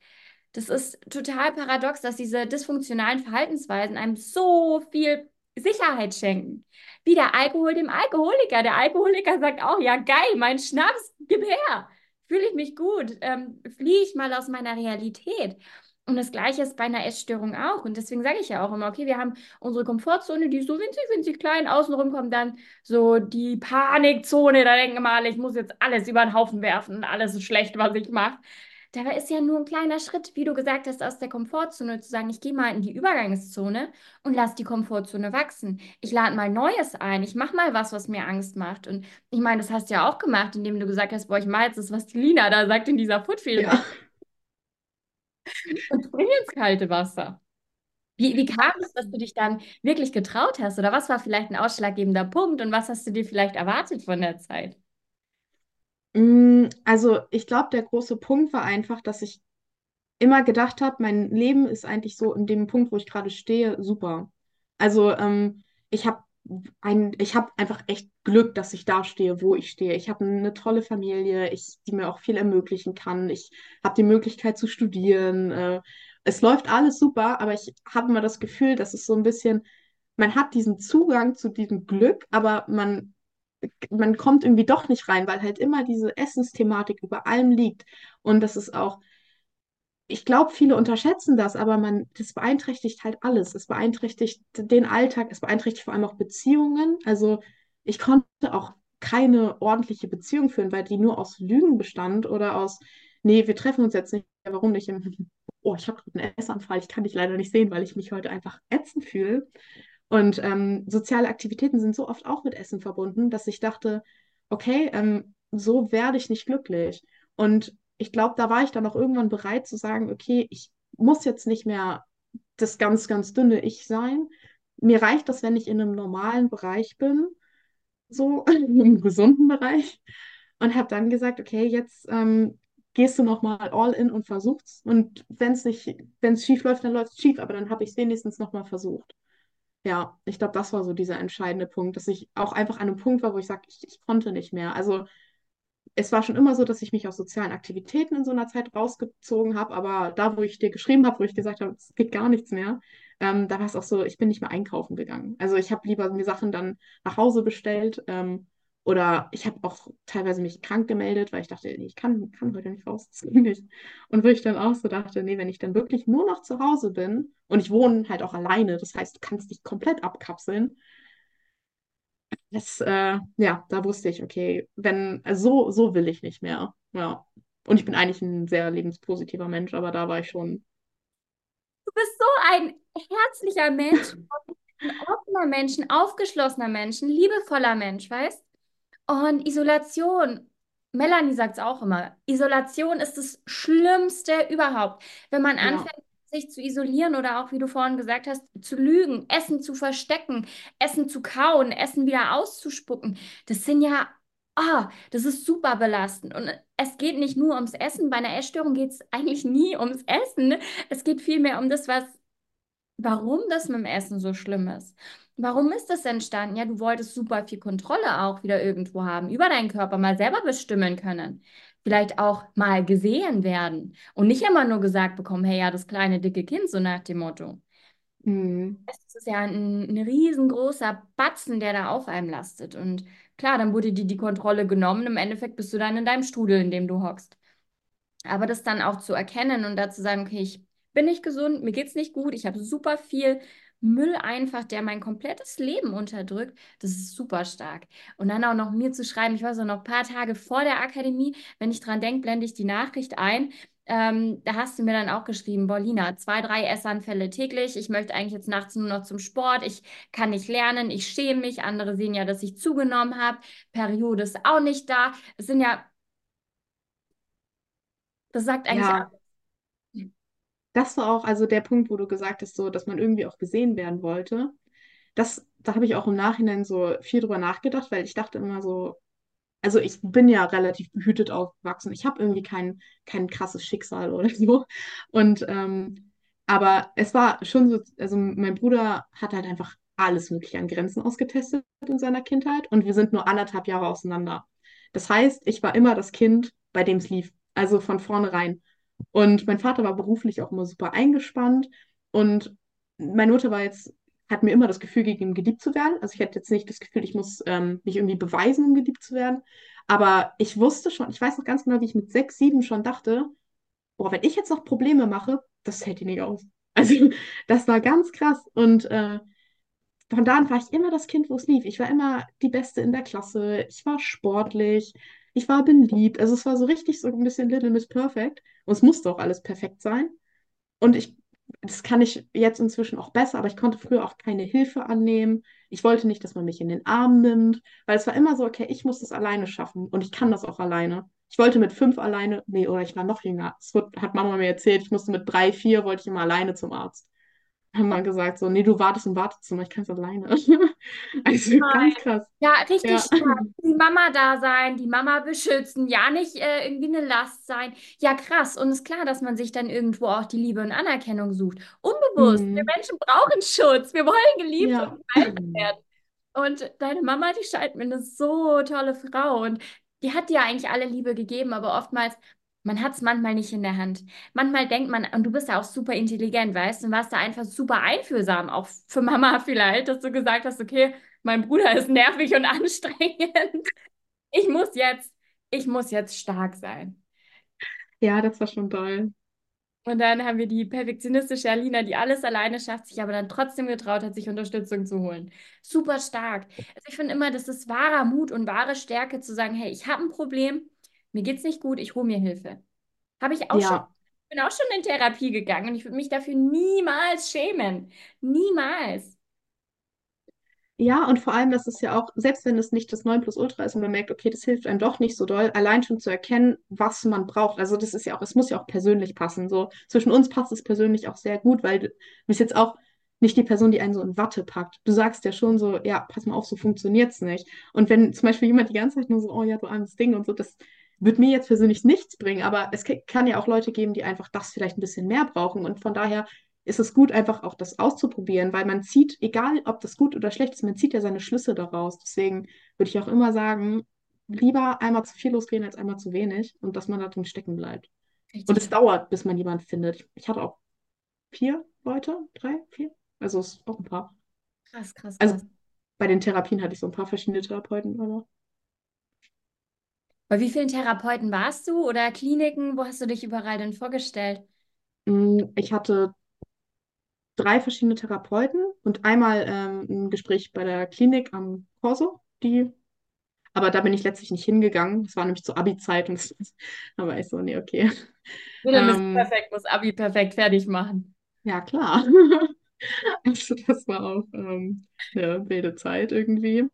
Das ist total paradox, dass diese dysfunktionalen Verhaltensweisen einem so viel Sicherheit schenken. Wie der Alkohol dem Alkoholiker. Der Alkoholiker sagt auch, ja geil, mein Schnaps, gib her. Fühle ich mich gut, ähm, fliehe ich mal aus meiner Realität. Und das Gleiche ist bei einer Essstörung auch. Und deswegen sage ich ja auch immer, okay, wir haben unsere Komfortzone, die ist so winzig, winzig klein. Außenrum kommt dann so die Panikzone. Da denken wir alle, ich muss jetzt alles über den Haufen werfen alles ist schlecht, was ich mache. Dabei ist ja nur ein kleiner Schritt, wie du gesagt hast, aus der Komfortzone zu sagen, ich gehe mal in die Übergangszone und lass die Komfortzone wachsen. Ich lade mal Neues ein, ich mache mal was, was mir Angst macht. Und ich meine, das hast du ja auch gemacht, indem du gesagt hast, boah, ich mache jetzt das, was die Lina da sagt in dieser Footfield. Ja. Und spring ins kalte Wasser. Wie, wie kam es, dass du dich dann wirklich getraut hast? Oder was war vielleicht ein ausschlaggebender Punkt und was hast du dir vielleicht erwartet von der Zeit? Mm, also ich glaube, der große Punkt war einfach, dass ich immer gedacht habe, mein Leben ist eigentlich so in dem Punkt, wo ich gerade stehe, super. Also ähm, ich habe ein, ich habe einfach echt Glück, dass ich da stehe, wo ich stehe. Ich habe eine tolle Familie, ich, die mir auch viel ermöglichen kann. Ich habe die Möglichkeit zu studieren. Äh, es läuft alles super, aber ich habe immer das Gefühl, dass es so ein bisschen, man hat diesen Zugang zu diesem Glück, aber man man kommt irgendwie doch nicht rein, weil halt immer diese Essensthematik über allem liegt. Und das ist auch, ich glaube, viele unterschätzen das, aber man, das beeinträchtigt halt alles. Es beeinträchtigt den Alltag, es beeinträchtigt vor allem auch Beziehungen. Also ich konnte auch keine ordentliche Beziehung führen, weil die nur aus Lügen bestand oder aus, nee, wir treffen uns jetzt nicht, warum nicht? Oh, ich habe gerade einen Essanfall, ich kann dich leider nicht sehen, weil ich mich heute einfach ätzend fühle. Und ähm, soziale Aktivitäten sind so oft auch mit Essen verbunden, dass ich dachte, okay, ähm, so werde ich nicht glücklich. Und ich glaube, da war ich dann auch irgendwann bereit zu sagen, okay, ich muss jetzt nicht mehr das ganz, ganz dünne Ich sein. Mir reicht das, wenn ich in einem normalen Bereich bin, so im gesunden Bereich. Und habe dann gesagt, okay, jetzt ähm, gehst du nochmal all in und versuchst. Und wenn es nicht, wenn es schief läuft, dann läuft es schief, aber dann habe ich es wenigstens nochmal versucht. Ja, ich glaube, das war so dieser entscheidende Punkt, dass ich auch einfach an einem Punkt war, wo ich sage, ich, ich konnte nicht mehr. Also es war schon immer so, dass ich mich aus sozialen Aktivitäten in so einer Zeit rausgezogen habe, aber da, wo ich dir geschrieben habe, wo ich gesagt habe, es geht gar nichts mehr, ähm, da war es auch so, ich bin nicht mehr einkaufen gegangen. Also ich habe lieber mir Sachen dann nach Hause bestellt ähm, oder ich habe auch teilweise mich krank gemeldet, weil ich dachte, nee, ich kann, kann heute nicht raus, das geht nicht. Und wo ich dann auch so dachte, nee, wenn ich dann wirklich nur noch zu Hause bin und ich wohne halt auch alleine, das heißt, du kannst dich komplett abkapseln. Das, äh, ja, da wusste ich, okay, wenn, also so, so will ich nicht mehr. Ja. Und ich bin eigentlich ein sehr lebenspositiver Mensch, aber da war ich schon. Du bist so ein herzlicher Mensch, ein offener Mensch, ein aufgeschlossener Mensch, ein liebevoller Mensch, weißt? Und Isolation, Melanie sagt es auch immer, Isolation ist das Schlimmste überhaupt. Wenn man ja. anfängt, sich zu isolieren oder auch, wie du vorhin gesagt hast, zu lügen, Essen zu verstecken, Essen zu kauen, Essen wieder auszuspucken, das sind ja, ah, oh, das ist super belastend. Und es geht nicht nur ums Essen. Bei einer Essstörung geht es eigentlich nie ums Essen. Es geht vielmehr um das, was, warum das mit dem Essen so schlimm ist. Warum ist das entstanden? Ja, du wolltest super viel Kontrolle auch wieder irgendwo haben, über deinen Körper mal selber bestimmen können. Vielleicht auch mal gesehen werden und nicht immer nur gesagt bekommen, hey, ja, das kleine dicke Kind, so nach dem Motto. Mhm. Das ist ja ein, ein riesengroßer Batzen, der da auf einem lastet. Und klar, dann wurde dir die Kontrolle genommen. Im Endeffekt bist du dann in deinem Strudel, in dem du hockst. Aber das dann auch zu erkennen und dazu sagen, okay, ich bin nicht gesund, mir geht es nicht gut, ich habe super viel Müll einfach, der mein komplettes Leben unterdrückt, das ist super stark. Und dann auch noch mir zu schreiben, ich war so noch ein paar Tage vor der Akademie, wenn ich dran denke, blende ich die Nachricht ein. Ähm, da hast du mir dann auch geschrieben, Bolina, zwei, drei Essanfälle täglich. Ich möchte eigentlich jetzt nachts nur noch zum Sport. Ich kann nicht lernen. Ich schäme mich. Andere sehen ja, dass ich zugenommen habe. Periode ist auch nicht da. Es sind ja. Das sagt eigentlich ja das war auch also der Punkt, wo du gesagt hast, so, dass man irgendwie auch gesehen werden wollte. Das, da habe ich auch im Nachhinein so viel drüber nachgedacht, weil ich dachte immer so, also ich bin ja relativ behütet aufgewachsen. Ich habe irgendwie kein, kein krasses Schicksal oder so. Und ähm, aber es war schon so, also mein Bruder hat halt einfach alles Mögliche an Grenzen ausgetestet in seiner Kindheit und wir sind nur anderthalb Jahre auseinander. Das heißt, ich war immer das Kind, bei dem es lief. Also von vornherein. Und mein Vater war beruflich auch immer super eingespannt. Und meine Mutter war jetzt, hat mir immer das Gefühl gegeben, geliebt zu werden. Also ich hatte jetzt nicht das Gefühl, ich muss ähm, mich irgendwie beweisen, um geliebt zu werden. Aber ich wusste schon, ich weiß noch ganz genau, wie ich mit sechs, sieben schon dachte, boah, wenn ich jetzt noch Probleme mache, das hält die nicht aus. Also das war ganz krass. Und äh, von da an war ich immer das Kind, wo es lief. Ich war immer die Beste in der Klasse. Ich war sportlich. Ich war beliebt. Also es war so richtig so ein bisschen Little Miss Perfect. Und es musste auch alles perfekt sein. Und ich, das kann ich jetzt inzwischen auch besser, aber ich konnte früher auch keine Hilfe annehmen. Ich wollte nicht, dass man mich in den Arm nimmt, weil es war immer so, okay, ich muss das alleine schaffen und ich kann das auch alleine. Ich wollte mit fünf alleine, nee, oder ich war noch jünger. Das hat Mama mir erzählt, ich musste mit drei, vier, wollte ich immer alleine zum Arzt haben dann gesagt, so, nee, du wartest im Wartezimmer, ich kann es alleine. Also ganz krass. Ja, richtig Ja. stark. Die Mama da sein, die Mama beschützen, ja nicht äh, irgendwie eine Last sein. Ja, krass. Und ist klar, dass man sich dann irgendwo auch die Liebe und Anerkennung sucht. Unbewusst. Wir Mhm. Menschen brauchen Schutz. Wir wollen geliebt Ja. und gehalten werden. Und deine Mama, die scheint mir eine so tolle Frau. Und die hat dir eigentlich alle Liebe gegeben, aber oftmals, man hat es manchmal nicht in der Hand. Manchmal denkt man, und du bist ja auch super intelligent, weißt du, und warst da einfach super einfühlsam, auch für Mama vielleicht, dass du gesagt hast, okay, mein Bruder ist nervig und anstrengend. Ich muss jetzt, ich muss jetzt stark sein. Ja, das war schon toll. Und dann haben wir die perfektionistische Alina, die alles alleine schafft, sich aber dann trotzdem getraut hat, sich Unterstützung zu holen. Super stark. Also ich finde immer, das ist wahrer Mut und wahre Stärke zu sagen, hey, ich habe ein Problem, mir geht's nicht gut, ich hole mir Hilfe. Habe ich auch schon, Ja, bin auch schon in Therapie gegangen und ich würde mich dafür niemals schämen. Niemals. ja, und vor allem, das ist ja auch, selbst wenn es nicht das 9+Ultra ist und man merkt, okay, das hilft einem doch nicht so doll, allein schon zu erkennen, was man braucht. Also das ist ja auch, es muss ja auch persönlich passen. So zwischen uns passt es persönlich auch sehr gut, weil du bist jetzt auch nicht die Person, die einen so in Watte packt. Du sagst ja schon so, ja, pass mal auf, so funktioniert's nicht. Und wenn zum Beispiel jemand die ganze Zeit nur so, oh ja, du armes Ding und so, das wird mir jetzt persönlich nichts bringen, aber es ka- kann ja auch Leute geben, die einfach das vielleicht ein bisschen mehr brauchen. Und von daher ist es gut, einfach auch das auszuprobieren, weil man zieht, egal ob das gut oder schlecht ist, man zieht ja seine Schlüsse daraus. Deswegen würde ich auch immer sagen, lieber einmal zu viel losgehen als einmal zu wenig und dass man da drin stecken bleibt. Und Richtig es dauert, bis man jemanden findet. Ich hatte auch vier Leute, drei, vier, also es ist auch ein paar. krass, krass, Also krass. bei den Therapien hatte ich so ein paar verschiedene Therapeuten, aber Bei wie vielen Therapeuten warst du oder Kliniken? Wo hast du dich überall denn vorgestellt? mh, ich hatte drei verschiedene Therapeuten und einmal ähm, ein Gespräch bei der Klinik am Corso, die Aber da bin ich letztlich nicht hingegangen. Das war nämlich zur Abi-Zeit und da war ich so, nee, okay. Ist Ähm, perfekt, muss Abi perfekt fertig machen. ja, klar. Also das war auch ähm, eine wilde Zeit irgendwie.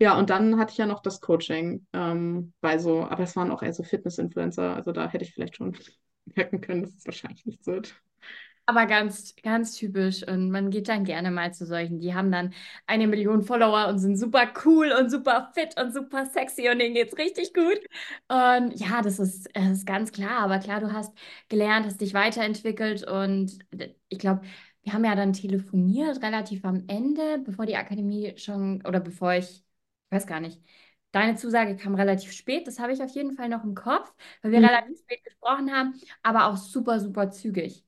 Ja, und dann hatte ich ja noch das Coaching ähm, bei so, aber es waren auch eher so Fitness-Influencer. Also da hätte ich vielleicht schon merken können, dass es wahrscheinlich nichts wird. Aber ganz, ganz typisch. Und man geht dann gerne mal zu solchen. Die haben dann eine Million Follower und sind super cool und super fit und super sexy und denen geht's richtig gut. Und ja, das ist, das ist ganz klar. Aber klar, du hast gelernt, hast dich weiterentwickelt und ich glaube, wir haben ja dann telefoniert relativ am Ende, bevor die Akademie schon, oder bevor ich, ich weiß gar nicht. Deine Zusage kam relativ spät, das habe ich auf jeden Fall noch im Kopf, weil wir Mhm. relativ spät gesprochen haben, aber auch super, super zügig.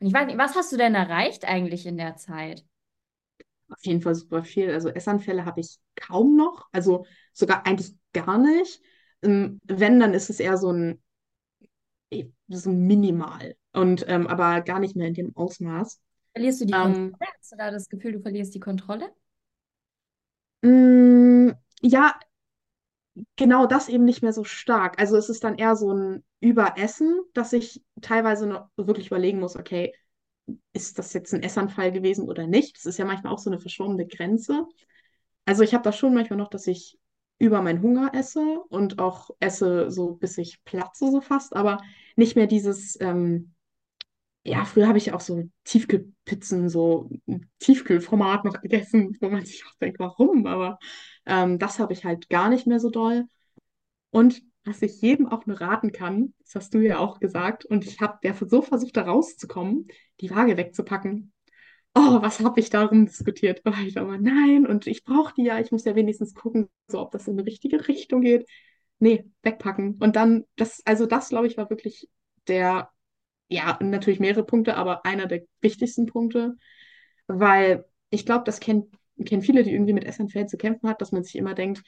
Und ich weiß nicht, was hast du denn erreicht eigentlich in der Zeit? Auf jeden Fall super viel. Also Essanfälle habe ich kaum noch, also sogar eigentlich gar nicht. Ähm, wenn, dann ist es eher so ein, eh, so minimal und ähm, aber gar nicht mehr in dem Ausmaß. Verlierst du die Kontrolle? Ähm, Hast du da das Gefühl, du verlierst die Kontrolle? mh, ja, genau das eben nicht mehr so stark. Also es ist dann eher so ein Überessen, dass ich teilweise noch wirklich überlegen muss, okay, ist das jetzt ein Essanfall gewesen oder nicht? Das ist ja manchmal auch so eine verschwommene Grenze. Also ich habe das schon manchmal noch, dass ich über meinen Hunger esse und auch esse so, bis ich platze so fast, aber nicht mehr dieses, ähm, ja, früher habe ich auch so Tiefkühlpizzen, so Tiefkühlformat noch gegessen, wo man sich auch denkt, warum? Aber ähm, das habe ich halt gar nicht mehr so doll. Und was ich jedem auch nur raten kann, das hast du ja auch gesagt, und ich habe der so versucht, da rauszukommen, die Waage wegzupacken. Oh, was habe ich darum diskutiert? Oh, ich aber nein, und ich brauche die ja, ich muss ja wenigstens gucken, so ob das in die richtige Richtung geht. Nee, wegpacken. Und dann, das, also das, glaube ich, war wirklich der, ja, natürlich mehrere Punkte, aber einer der wichtigsten Punkte, weil ich glaube, das kennen, kennen viele, die irgendwie mit Essanfällen zu kämpfen hat, dass man sich immer denkt,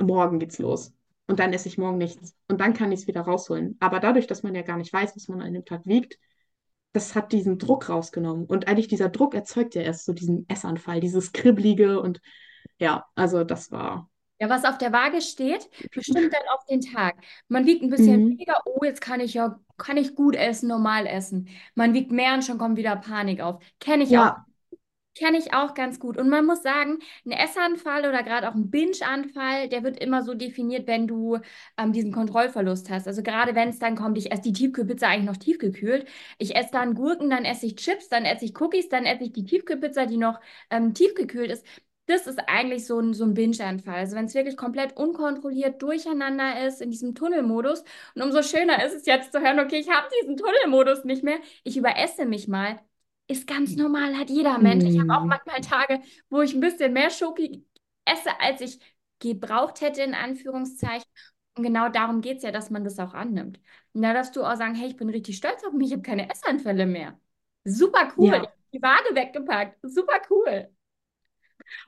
morgen geht's los. Und dann esse ich morgen nichts. Und dann kann ich es wieder rausholen. Aber dadurch, dass man ja gar nicht weiß, was man an dem Tag wiegt, das hat diesen Druck rausgenommen. Und eigentlich dieser Druck erzeugt ja erst so diesen Essanfall, dieses Kribbelige und ja, also das war. Ja, was auf der Waage steht, bestimmt dann auf den Tag. Man wiegt ein bisschen Mhm. weniger, oh, jetzt kann ich ja, kann ich gut essen, normal essen. Man wiegt mehr und schon kommt wieder Panik auf. Kenne ich auch Ja, Kenne ich auch ganz gut. Und man muss sagen, ein Essanfall oder gerade auch ein Binge-Anfall, der wird immer so definiert, wenn du ähm, diesen Kontrollverlust hast. Also gerade wenn es dann kommt, ich esse die Tiefkühlpizza eigentlich noch tiefgekühlt. Ich esse dann Gurken, dann esse ich Chips, dann esse ich Cookies, dann esse ich die Tiefkühlpizza, die noch ähm, tiefgekühlt ist. Das ist eigentlich so ein, so ein Binge-Anfall. Also wenn es wirklich komplett unkontrolliert durcheinander ist in diesem Tunnelmodus. Und umso schöner ist es jetzt zu hören, okay, ich habe diesen Tunnelmodus nicht mehr. Ich überesse mich mal ist ganz normal, hat jeder Mensch. Ich habe auch Mhm. manchmal Tage, wo ich ein bisschen mehr Schoki esse, als ich gebraucht hätte, in Anführungszeichen. Und genau darum geht es ja, dass man das auch annimmt. Und da darfst du auch sagen, hey, ich bin richtig stolz auf mich, ich habe keine Essanfälle mehr. Super cool. Ich ja. habe die Waage weggepackt. Super cool.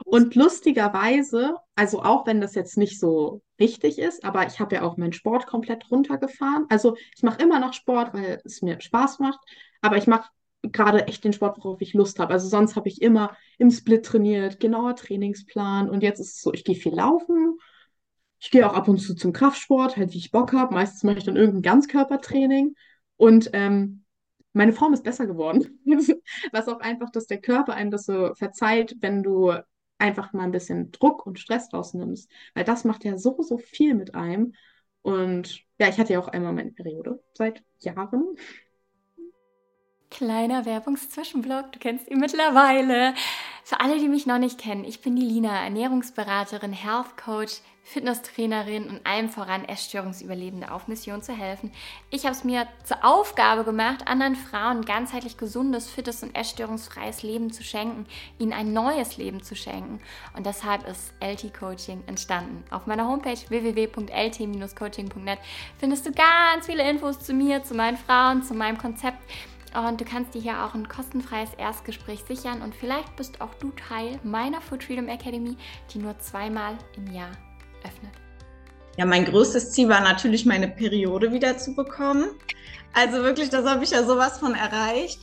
Und lustigerweise, also auch wenn das jetzt nicht so richtig ist, aber ich habe ja auch meinen Sport komplett runtergefahren. Also ich mache immer noch Sport, weil es mir Spaß macht, aber ich mache gerade echt den Sport, worauf ich Lust habe. Also sonst habe ich immer im Split trainiert, genauer Trainingsplan und jetzt ist es so, ich gehe viel laufen. Ich gehe auch ab und zu zum Kraftsport, halt wie ich Bock habe. Meistens mache ich dann irgendein Ganzkörpertraining und ähm, meine Form ist besser geworden. Was auch einfach, dass der Körper einem das so verzeiht, wenn du einfach mal ein bisschen Druck und Stress rausnimmst. Weil das macht ja so, so viel mit einem. Und ja, ich hatte ja auch einmal meine Periode seit Jahren. Kleiner Werbungszwischenblock, du kennst ihn mittlerweile. Für alle, die mich noch nicht kennen, ich bin die Lina, Ernährungsberaterin, Health Coach, Fitnesstrainerin und allem voran Essstörungsüberlebende auf Mission zu helfen. Ich habe es mir zur Aufgabe gemacht, anderen Frauen ganzheitlich gesundes, fittes und essstörungsfreies Leben zu schenken, ihnen ein neues Leben zu schenken. Und deshalb ist LT Coaching entstanden. Auf meiner Homepage www.lt-coaching.net findest du ganz viele Infos zu mir, zu meinen Frauen, zu meinem Konzept. Und du kannst dir hier auch ein kostenfreies Erstgespräch sichern und vielleicht bist auch du Teil meiner Food Freedom Academy, die nur zweimal im Jahr öffnet. Ja, mein größtes Ziel war natürlich, meine Periode wieder zu bekommen. Also wirklich, das habe ich ja sowas von erreicht.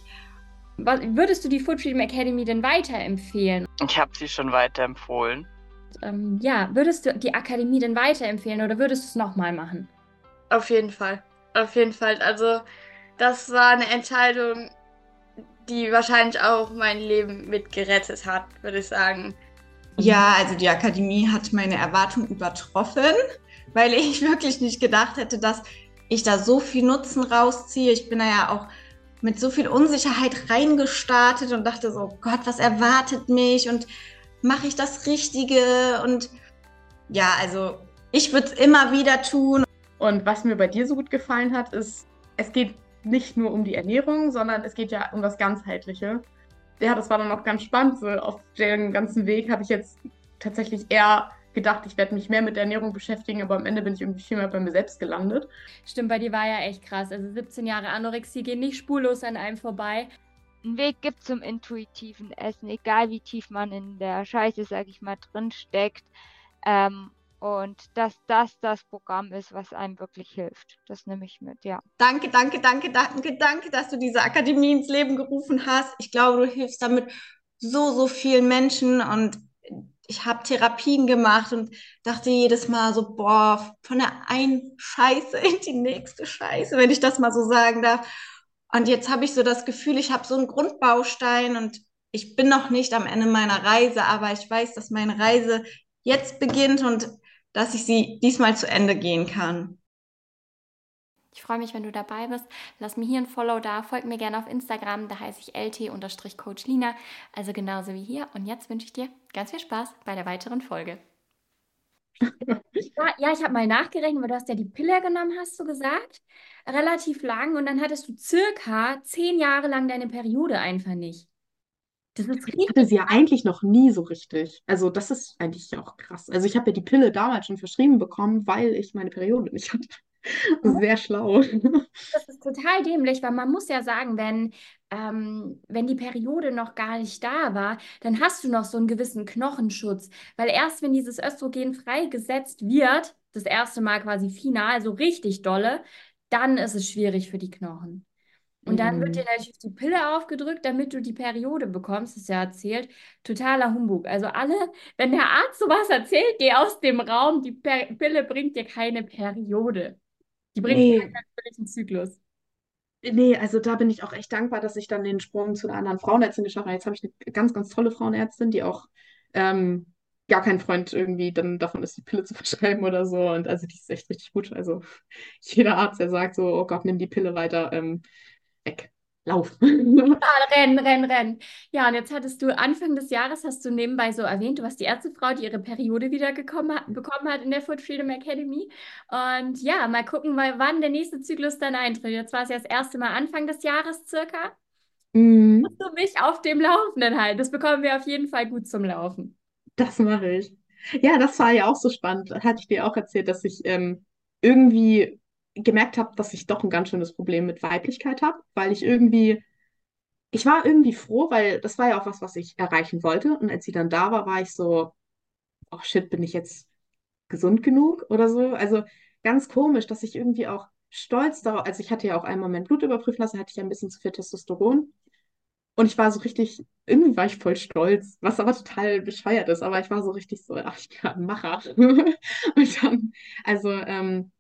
Was, würdest du die Food Freedom Academy denn weiterempfehlen? Ich habe sie schon weiterempfohlen. Ähm, ja, würdest du die Akademie denn weiterempfehlen oder würdest du es nochmal machen? Auf jeden Fall. Auf jeden Fall. Also, das war eine Entscheidung, die wahrscheinlich auch mein Leben mit gerettet hat, würde ich sagen. Ja, also die Akademie hat meine Erwartung übertroffen, weil ich wirklich nicht gedacht hätte, dass ich da so viel Nutzen rausziehe. Ich bin da ja auch mit so viel Unsicherheit reingestartet und dachte so, Gott, was erwartet mich und mache ich das Richtige? Und ja, also ich würde es immer wieder tun. Und was mir bei dir so gut gefallen hat, ist, es geht nicht nur um die Ernährung, sondern es geht ja um das Ganzheitliche. Ja, das war dann auch ganz spannend. So auf dem ganzen Weg habe ich jetzt tatsächlich eher gedacht, ich werde mich mehr mit der Ernährung beschäftigen, aber am Ende bin ich irgendwie viel mehr bei mir selbst gelandet. Stimmt, bei dir war ja echt krass. Also 17 Jahre Anorexie gehen nicht spurlos an einem vorbei. Einen Weg gibt zum intuitiven Essen, egal wie tief man in der Scheiße, sag ich mal, drin steckt. Ähm, und dass das das Programm ist, was einem wirklich hilft. Das nehme ich mit, ja. Danke, danke, danke, danke, danke, dass du diese Akademie ins Leben gerufen hast. Ich glaube, du hilfst damit so, so vielen Menschen und ich habe Therapien gemacht und dachte jedes Mal so, boah, von der einen Scheiße in die nächste Scheiße, wenn ich das mal so sagen darf. Und jetzt habe ich so das Gefühl, ich habe so einen Grundbaustein und ich bin noch nicht am Ende meiner Reise, aber ich weiß, dass meine Reise jetzt beginnt und dass ich sie diesmal zu Ende gehen kann. Ich freue mich, wenn du dabei bist. Lass mir hier ein Follow da. Folg mir gerne auf Instagram. Da heiße ich lt-coachlina. Also genauso wie hier. Und jetzt wünsche ich dir ganz viel Spaß bei der weiteren Folge. Ja, ja ich habe mal nachgerechnet, weil du hast ja die Pille genommen, hast du gesagt. Relativ lang. Und dann hattest du circa zehn Jahre lang deine Periode einfach nicht. Das ist Ich hatte sie ja eigentlich noch nie so richtig. Also das ist eigentlich auch krass. Also ich habe ja die Pille damals schon verschrieben bekommen, weil ich meine Periode nicht hatte. Sehr schlau. Das ist total dämlich, weil man muss ja sagen, wenn, ähm, wenn die Periode noch gar nicht da war, dann hast du noch so einen gewissen Knochenschutz. Weil erst wenn dieses Östrogen freigesetzt wird, das erste Mal quasi final, so richtig dolle, dann ist es schwierig für die Knochen. Und dann wird dir Mhm. natürlich die Pille aufgedrückt, damit du die Periode bekommst, ist ja erzählt. Totaler Humbug. Also alle, wenn der Arzt sowas erzählt, geh aus dem Raum. Die per Pille bringt dir keine Periode. Die bringt dir keinen Nee, natürlichen Zyklus. nee, also da bin ich auch echt dankbar, dass ich dann den Sprung zu einer anderen Frauenärztin geschafft habe. Jetzt habe ich eine ganz, ganz tolle Frauenärztin, die auch ähm, gar kein Freund irgendwie dann davon ist, die Pille zu verschreiben oder so. Und also die ist echt richtig gut. Also jeder Arzt, der sagt so, oh Gott, nimm die Pille weiter, ähm, weg, lauf. Rennen, rennen, rennen. Ja, und jetzt hattest du Anfang des Jahres, hast du nebenbei so erwähnt, du warst die erste Frau, die ihre Periode wieder gekommen hat, bekommen hat in der Food Freedom Academy. Und ja, mal gucken, weil, wann der nächste Zyklus dann eintritt. Jetzt war es ja das erste Mal Anfang des Jahres circa. Mhm, Musst du mich auf dem Laufenden halten. Das bekommen wir auf jeden Fall gut zum Laufen. das mache ich. Ja, das war ja auch so spannend. Hatte ich dir auch erzählt, dass ich ähm, irgendwie gemerkt habe, dass ich doch ein ganz schönes Problem mit Weiblichkeit habe, weil ich irgendwie ich war irgendwie froh, weil das war ja auch was, was ich erreichen wollte. Und als sie dann da war, war ich so, oh shit, bin ich jetzt gesund genug oder so? Also ganz komisch, dass ich irgendwie auch stolz darauf, also ich hatte ja auch einmal mein Blut überprüfen lassen, hatte ich ja ein bisschen zu viel Testosteron. Und ich war so richtig, irgendwie war ich voll stolz, was aber total bescheuert ist, aber ich war so richtig so, ach, ich bin ein Macher. Und dann, also, ähm,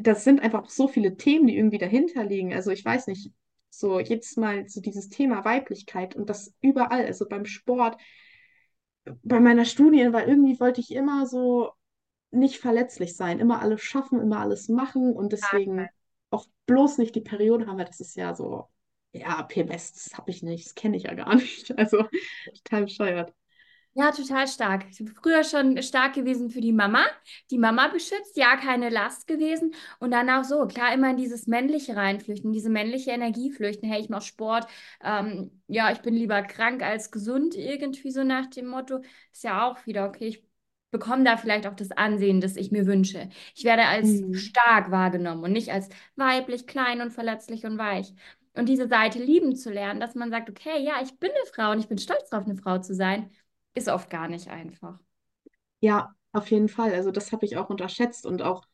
das sind einfach so viele Themen, die irgendwie dahinter liegen. Also ich weiß nicht, so jetzt mal so dieses Thema Weiblichkeit und das überall, also beim Sport, bei meiner Studie, weil irgendwie wollte ich immer so nicht verletzlich sein, immer alles schaffen, immer alles machen und deswegen auch bloß nicht die Periode haben, weil das ist ja so, ja, PMS, das habe ich nicht, das kenne ich ja gar nicht. Also total bescheuert. Ja, total stark. Ich bin früher schon stark gewesen für die Mama. Die Mama beschützt, ja, keine Last gewesen. Und dann auch so, klar, immer in dieses Männliche reinflüchten, diese männliche Energie flüchten. Hey, ich mache Sport. Ähm, ja, ich bin lieber krank als gesund, irgendwie so nach dem Motto. Ist ja auch wieder, okay, ich bekomme da vielleicht auch das Ansehen, das ich mir wünsche. Ich werde als Mhm. stark wahrgenommen und nicht als weiblich, klein und verletzlich und weich. Und diese Seite lieben zu lernen, dass man sagt, okay, ja, ich bin eine Frau und ich bin stolz darauf, eine Frau zu sein ist oft gar nicht einfach. Ja, auf jeden Fall. Also das habe ich auch unterschätzt und auch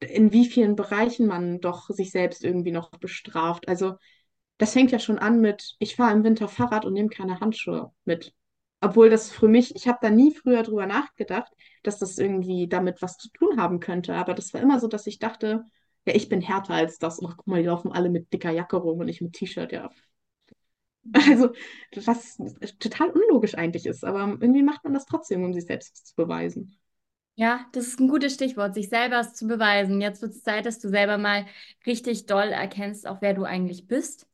in wie vielen Bereichen man doch sich selbst irgendwie noch bestraft. Also das fängt ja schon an mit, ich fahre im Winter Fahrrad und nehme keine Handschuhe mit. Obwohl das für mich, ich habe da nie früher drüber nachgedacht, dass das irgendwie damit was zu tun haben könnte. Aber das war immer so, dass ich dachte, ja, ich bin härter als das. Und guck mal, die laufen alle mit dicker Jacke rum und ich mit T-Shirt, ja. Also, was total unlogisch eigentlich ist, aber irgendwie macht man das trotzdem, um sich selbst zu beweisen. Ja, das ist ein gutes Stichwort, sich selber zu beweisen. Jetzt wird es Zeit, dass du selber mal richtig doll erkennst, auch wer du eigentlich bist.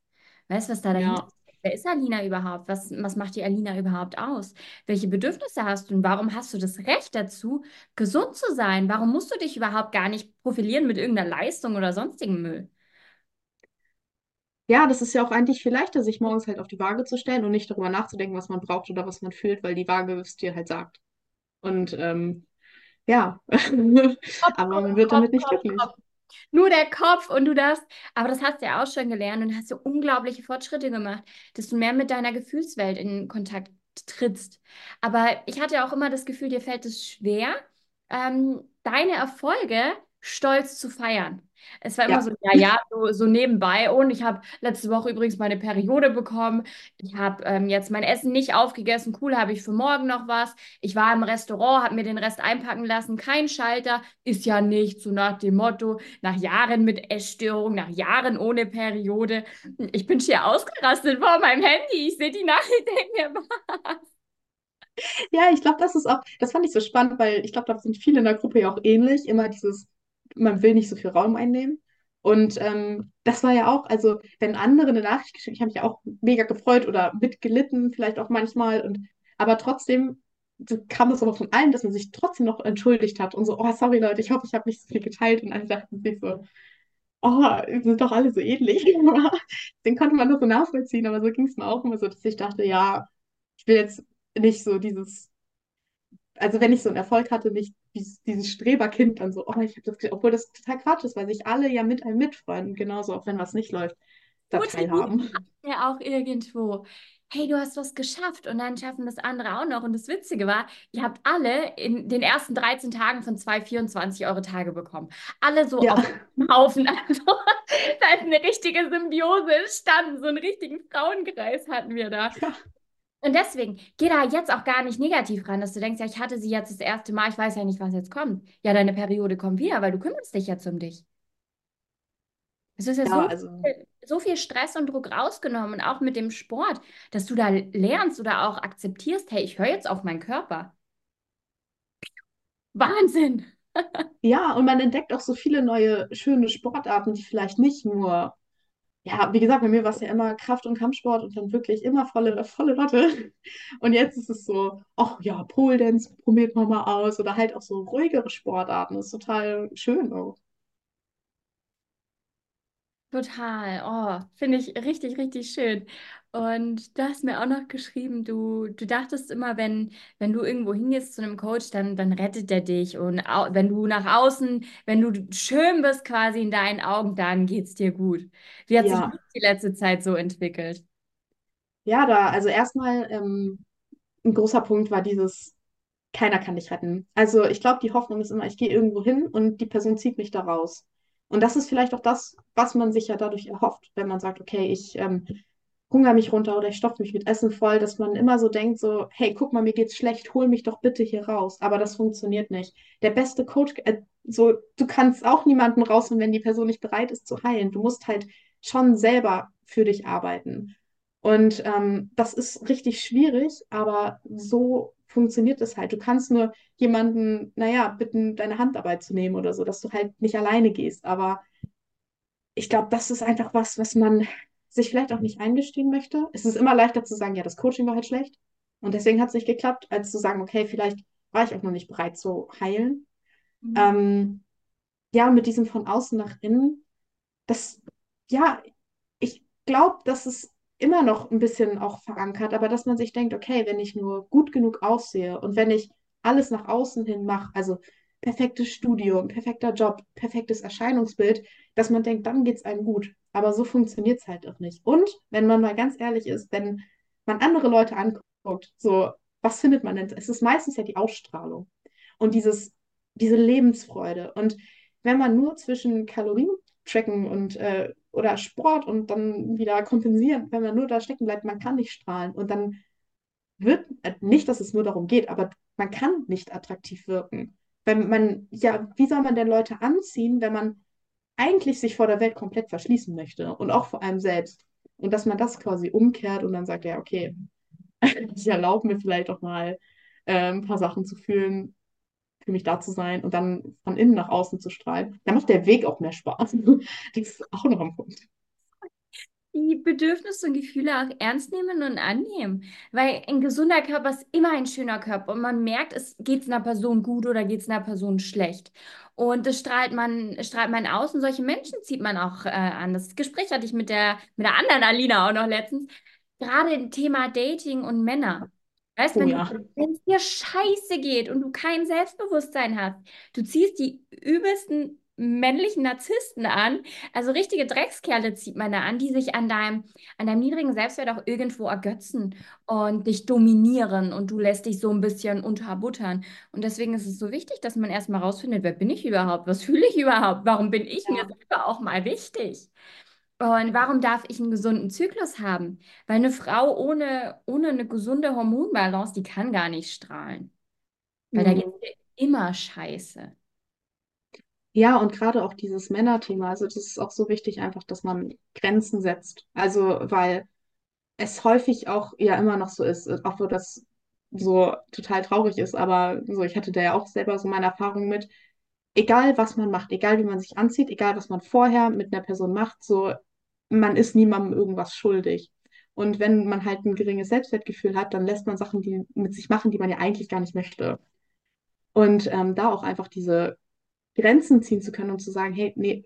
Weißt du, was da dahinter Ja. steckt? Wer ist Alina überhaupt? Was, was macht die Alina überhaupt aus? Welche Bedürfnisse hast du und warum hast du das Recht dazu, gesund zu sein? Warum musst du dich überhaupt gar nicht profilieren mit irgendeiner Leistung oder sonstigem Müll? Ja, das ist ja auch eigentlich viel leichter, sich morgens halt auf die Waage zu stellen und nicht darüber nachzudenken, was man braucht oder was man fühlt, weil die Waage es dir halt sagt. Und ähm, ja, aber man wird damit nicht glücklich. Nur der Kopf und du darfst, aber das hast du ja auch schon gelernt und hast so unglaubliche Fortschritte gemacht, dass du mehr mit deiner Gefühlswelt in Kontakt trittst. Aber ich hatte auch immer das Gefühl, dir fällt es schwer, ähm, deine Erfolge stolz zu feiern. Es war immer Ja, so, ja, ja, so, so nebenbei. Und ich habe letzte Woche übrigens meine Periode bekommen. Ich habe ähm, jetzt mein Essen nicht aufgegessen. Cool, habe ich für morgen noch was. Ich war im Restaurant, habe mir den Rest einpacken lassen. Kein Schalter, ist ja nicht so nach dem Motto, nach Jahren mit Essstörung, nach Jahren ohne Periode. Ich bin schier ausgerastet vor meinem Handy. Ich sehe die Nachricht, denke mir, was? ja, ich glaube, das ist auch, das fand ich so spannend, weil ich glaube, da sind viele in der Gruppe ja auch ähnlich, immer dieses, man will nicht so viel Raum einnehmen. Und ähm, das war ja auch, also wenn andere eine Nachricht geschickt, ich habe mich ja auch mega gefreut oder mitgelitten, vielleicht auch manchmal. Und aber trotzdem kam es aber von allen, dass man sich trotzdem noch entschuldigt hat und so, oh, sorry Leute, ich hoffe, ich habe nicht so viel geteilt. Und alle dachten sich so, oh, sind doch alle so ähnlich. Den konnte man nur so nachvollziehen, aber so ging es mir auch immer so, dass ich dachte, ja, ich will jetzt nicht so dieses also wenn ich so einen Erfolg hatte, nicht dieses, dieses Streberkind dann so, oh, ich habe das, obwohl das total Quatsch ist, weil sich alle ja mit einem mitfreuen, genauso auch wenn was nicht läuft. da teilhaben. Ja, auch irgendwo. Hey, du hast was geschafft und dann schaffen das andere auch noch. Und das Witzige war, ihr habt alle in den ersten 13 Tagen von zwei 24-Euro-Tage bekommen. Alle so Ja. auf dem Haufen. Also, da ist eine richtige Symbiose entstanden. So einen richtigen Frauenkreis hatten wir da. Ja. Und deswegen, geh da jetzt auch gar nicht negativ ran, dass du denkst, ja, ich hatte sie jetzt das erste Mal, ich weiß ja nicht, was jetzt kommt. Ja, deine Periode kommt wieder, weil du kümmerst dich jetzt um dich. Es ist ja Ja, so also viel, so viel Stress und Druck rausgenommen, auch mit dem Sport, dass du da lernst oder auch akzeptierst, hey, ich höre jetzt auf meinen Körper. Wahnsinn! ja, und man entdeckt auch so viele neue schöne Sportarten, die vielleicht nicht nur, ja, wie gesagt, bei mir war es ja immer Kraft- und Kampfsport und dann wirklich immer volle, volle Lotte. Und jetzt ist es so, ach ja, Pole Dance probiert man mal aus oder halt auch so ruhigere Sportarten. Das ist total schön auch. Total. Oh, finde ich richtig, richtig schön. Und du hast mir auch noch geschrieben, du, du dachtest immer, wenn, wenn du irgendwo hingehst zu einem Coach, dann, dann rettet der dich. Und au wenn du nach außen, wenn du schön bist quasi in deinen Augen, dann geht's dir gut. Wie hat sich Ja, das die letzte Zeit so entwickelt? ja, da, also erstmal ähm, ein großer Punkt war dieses, keiner kann dich retten. Also ich glaube, die Hoffnung ist immer, ich gehe irgendwo hin und die Person zieht mich da raus. Und das ist vielleicht auch das, was man sich ja dadurch erhofft, wenn man sagt, okay, ich ähm, hungere mich runter oder ich stopfe mich mit Essen voll, dass man immer so denkt, so, hey, guck mal, mir geht's schlecht, hol mich doch bitte hier raus. Aber das funktioniert nicht. Der beste Coach, äh, so, du kannst auch niemanden rausholen, wenn die Person nicht bereit ist zu heilen. Du musst halt schon selber für dich arbeiten. Und ähm, das ist richtig schwierig, aber so funktioniert es halt. Du kannst nur jemanden, naja, bitten, deine Handarbeit zu nehmen oder so, dass du halt nicht alleine gehst. Aber ich glaube, das ist einfach was, was man sich vielleicht auch nicht eingestehen möchte. Es ist immer leichter zu sagen, ja, das Coaching war halt schlecht und deswegen hat es nicht geklappt, als zu sagen, okay, vielleicht war ich auch noch nicht bereit zu heilen. Mhm. Ähm, ja, mit diesem von außen nach innen, das, ja, ich glaube, dass es immer noch ein bisschen auch verankert, aber dass man sich denkt, okay, wenn ich nur gut genug aussehe und wenn ich alles nach außen hin mache, also perfektes Studium, perfekter Job, perfektes Erscheinungsbild, dass man denkt, dann geht es einem gut. Aber so funktioniert es halt auch nicht. Und wenn man mal ganz ehrlich ist, wenn man andere Leute anguckt, so, was findet man denn? Es ist meistens ja die Ausstrahlung und dieses, diese Lebensfreude. Und wenn man nur zwischen Kalorien tracken und äh, oder Sport und dann wieder kompensieren, wenn man nur da stecken bleibt, man kann nicht strahlen. Und dann wird, äh, nicht, dass es nur darum geht, aber man kann nicht attraktiv wirken. Wenn man, ja, wie soll man denn Leute anziehen, wenn man eigentlich sich vor der Welt komplett verschließen möchte und auch vor einem selbst? Und dass man das quasi umkehrt und dann sagt, ja, okay, ich erlaube mir vielleicht auch mal äh, ein paar Sachen zu fühlen, für mich da zu sein und dann von innen nach außen zu strahlen, dann macht der Weg auch mehr Spaß. Das ist auch noch ein Punkt. die Bedürfnisse und Gefühle auch ernst nehmen und annehmen. Weil ein gesunder Körper ist immer ein schöner Körper und man merkt, es geht einer Person gut oder geht es einer Person schlecht. Und das strahlt man, strahlt man aus und solche Menschen zieht man auch äh, an. Das Gespräch hatte ich mit der, mit der anderen Alina auch noch letztens. Gerade im Thema Dating und Männer. Weißt, Oh wenn ja. du, wenn es dir scheiße geht und du kein Selbstbewusstsein hast, du ziehst die übelsten männlichen Narzissten an, also richtige Dreckskerle zieht man da an, die sich an deinem, an deinem niedrigen Selbstwert auch irgendwo ergötzen und dich dominieren und du lässt dich so ein bisschen unterbuttern. Und deswegen ist es so wichtig, dass man erstmal rausfindet, wer bin ich überhaupt? Was fühle ich überhaupt? Warum bin ich mir Ja. selber auch mal wichtig? Und warum darf ich einen gesunden Zyklus haben? Weil eine Frau ohne, ohne eine gesunde Hormonbalance, die kann gar nicht strahlen. Weil da geht Mhm. es immer scheiße. Ja, und gerade auch dieses Männerthema, also das ist auch so wichtig einfach, dass man Grenzen setzt. Also, weil es häufig auch ja immer noch so ist, auch wo das so total traurig ist, aber so, ich hatte da ja auch selber so meine Erfahrung mit, egal was man macht, egal wie man sich anzieht, egal was man vorher mit einer Person macht, so, man ist niemandem irgendwas schuldig. Und wenn man halt ein geringes Selbstwertgefühl hat, dann lässt man Sachen die mit sich machen, die man ja eigentlich gar nicht möchte. Und ähm, da auch einfach diese Grenzen ziehen zu können und zu sagen, hey, nee,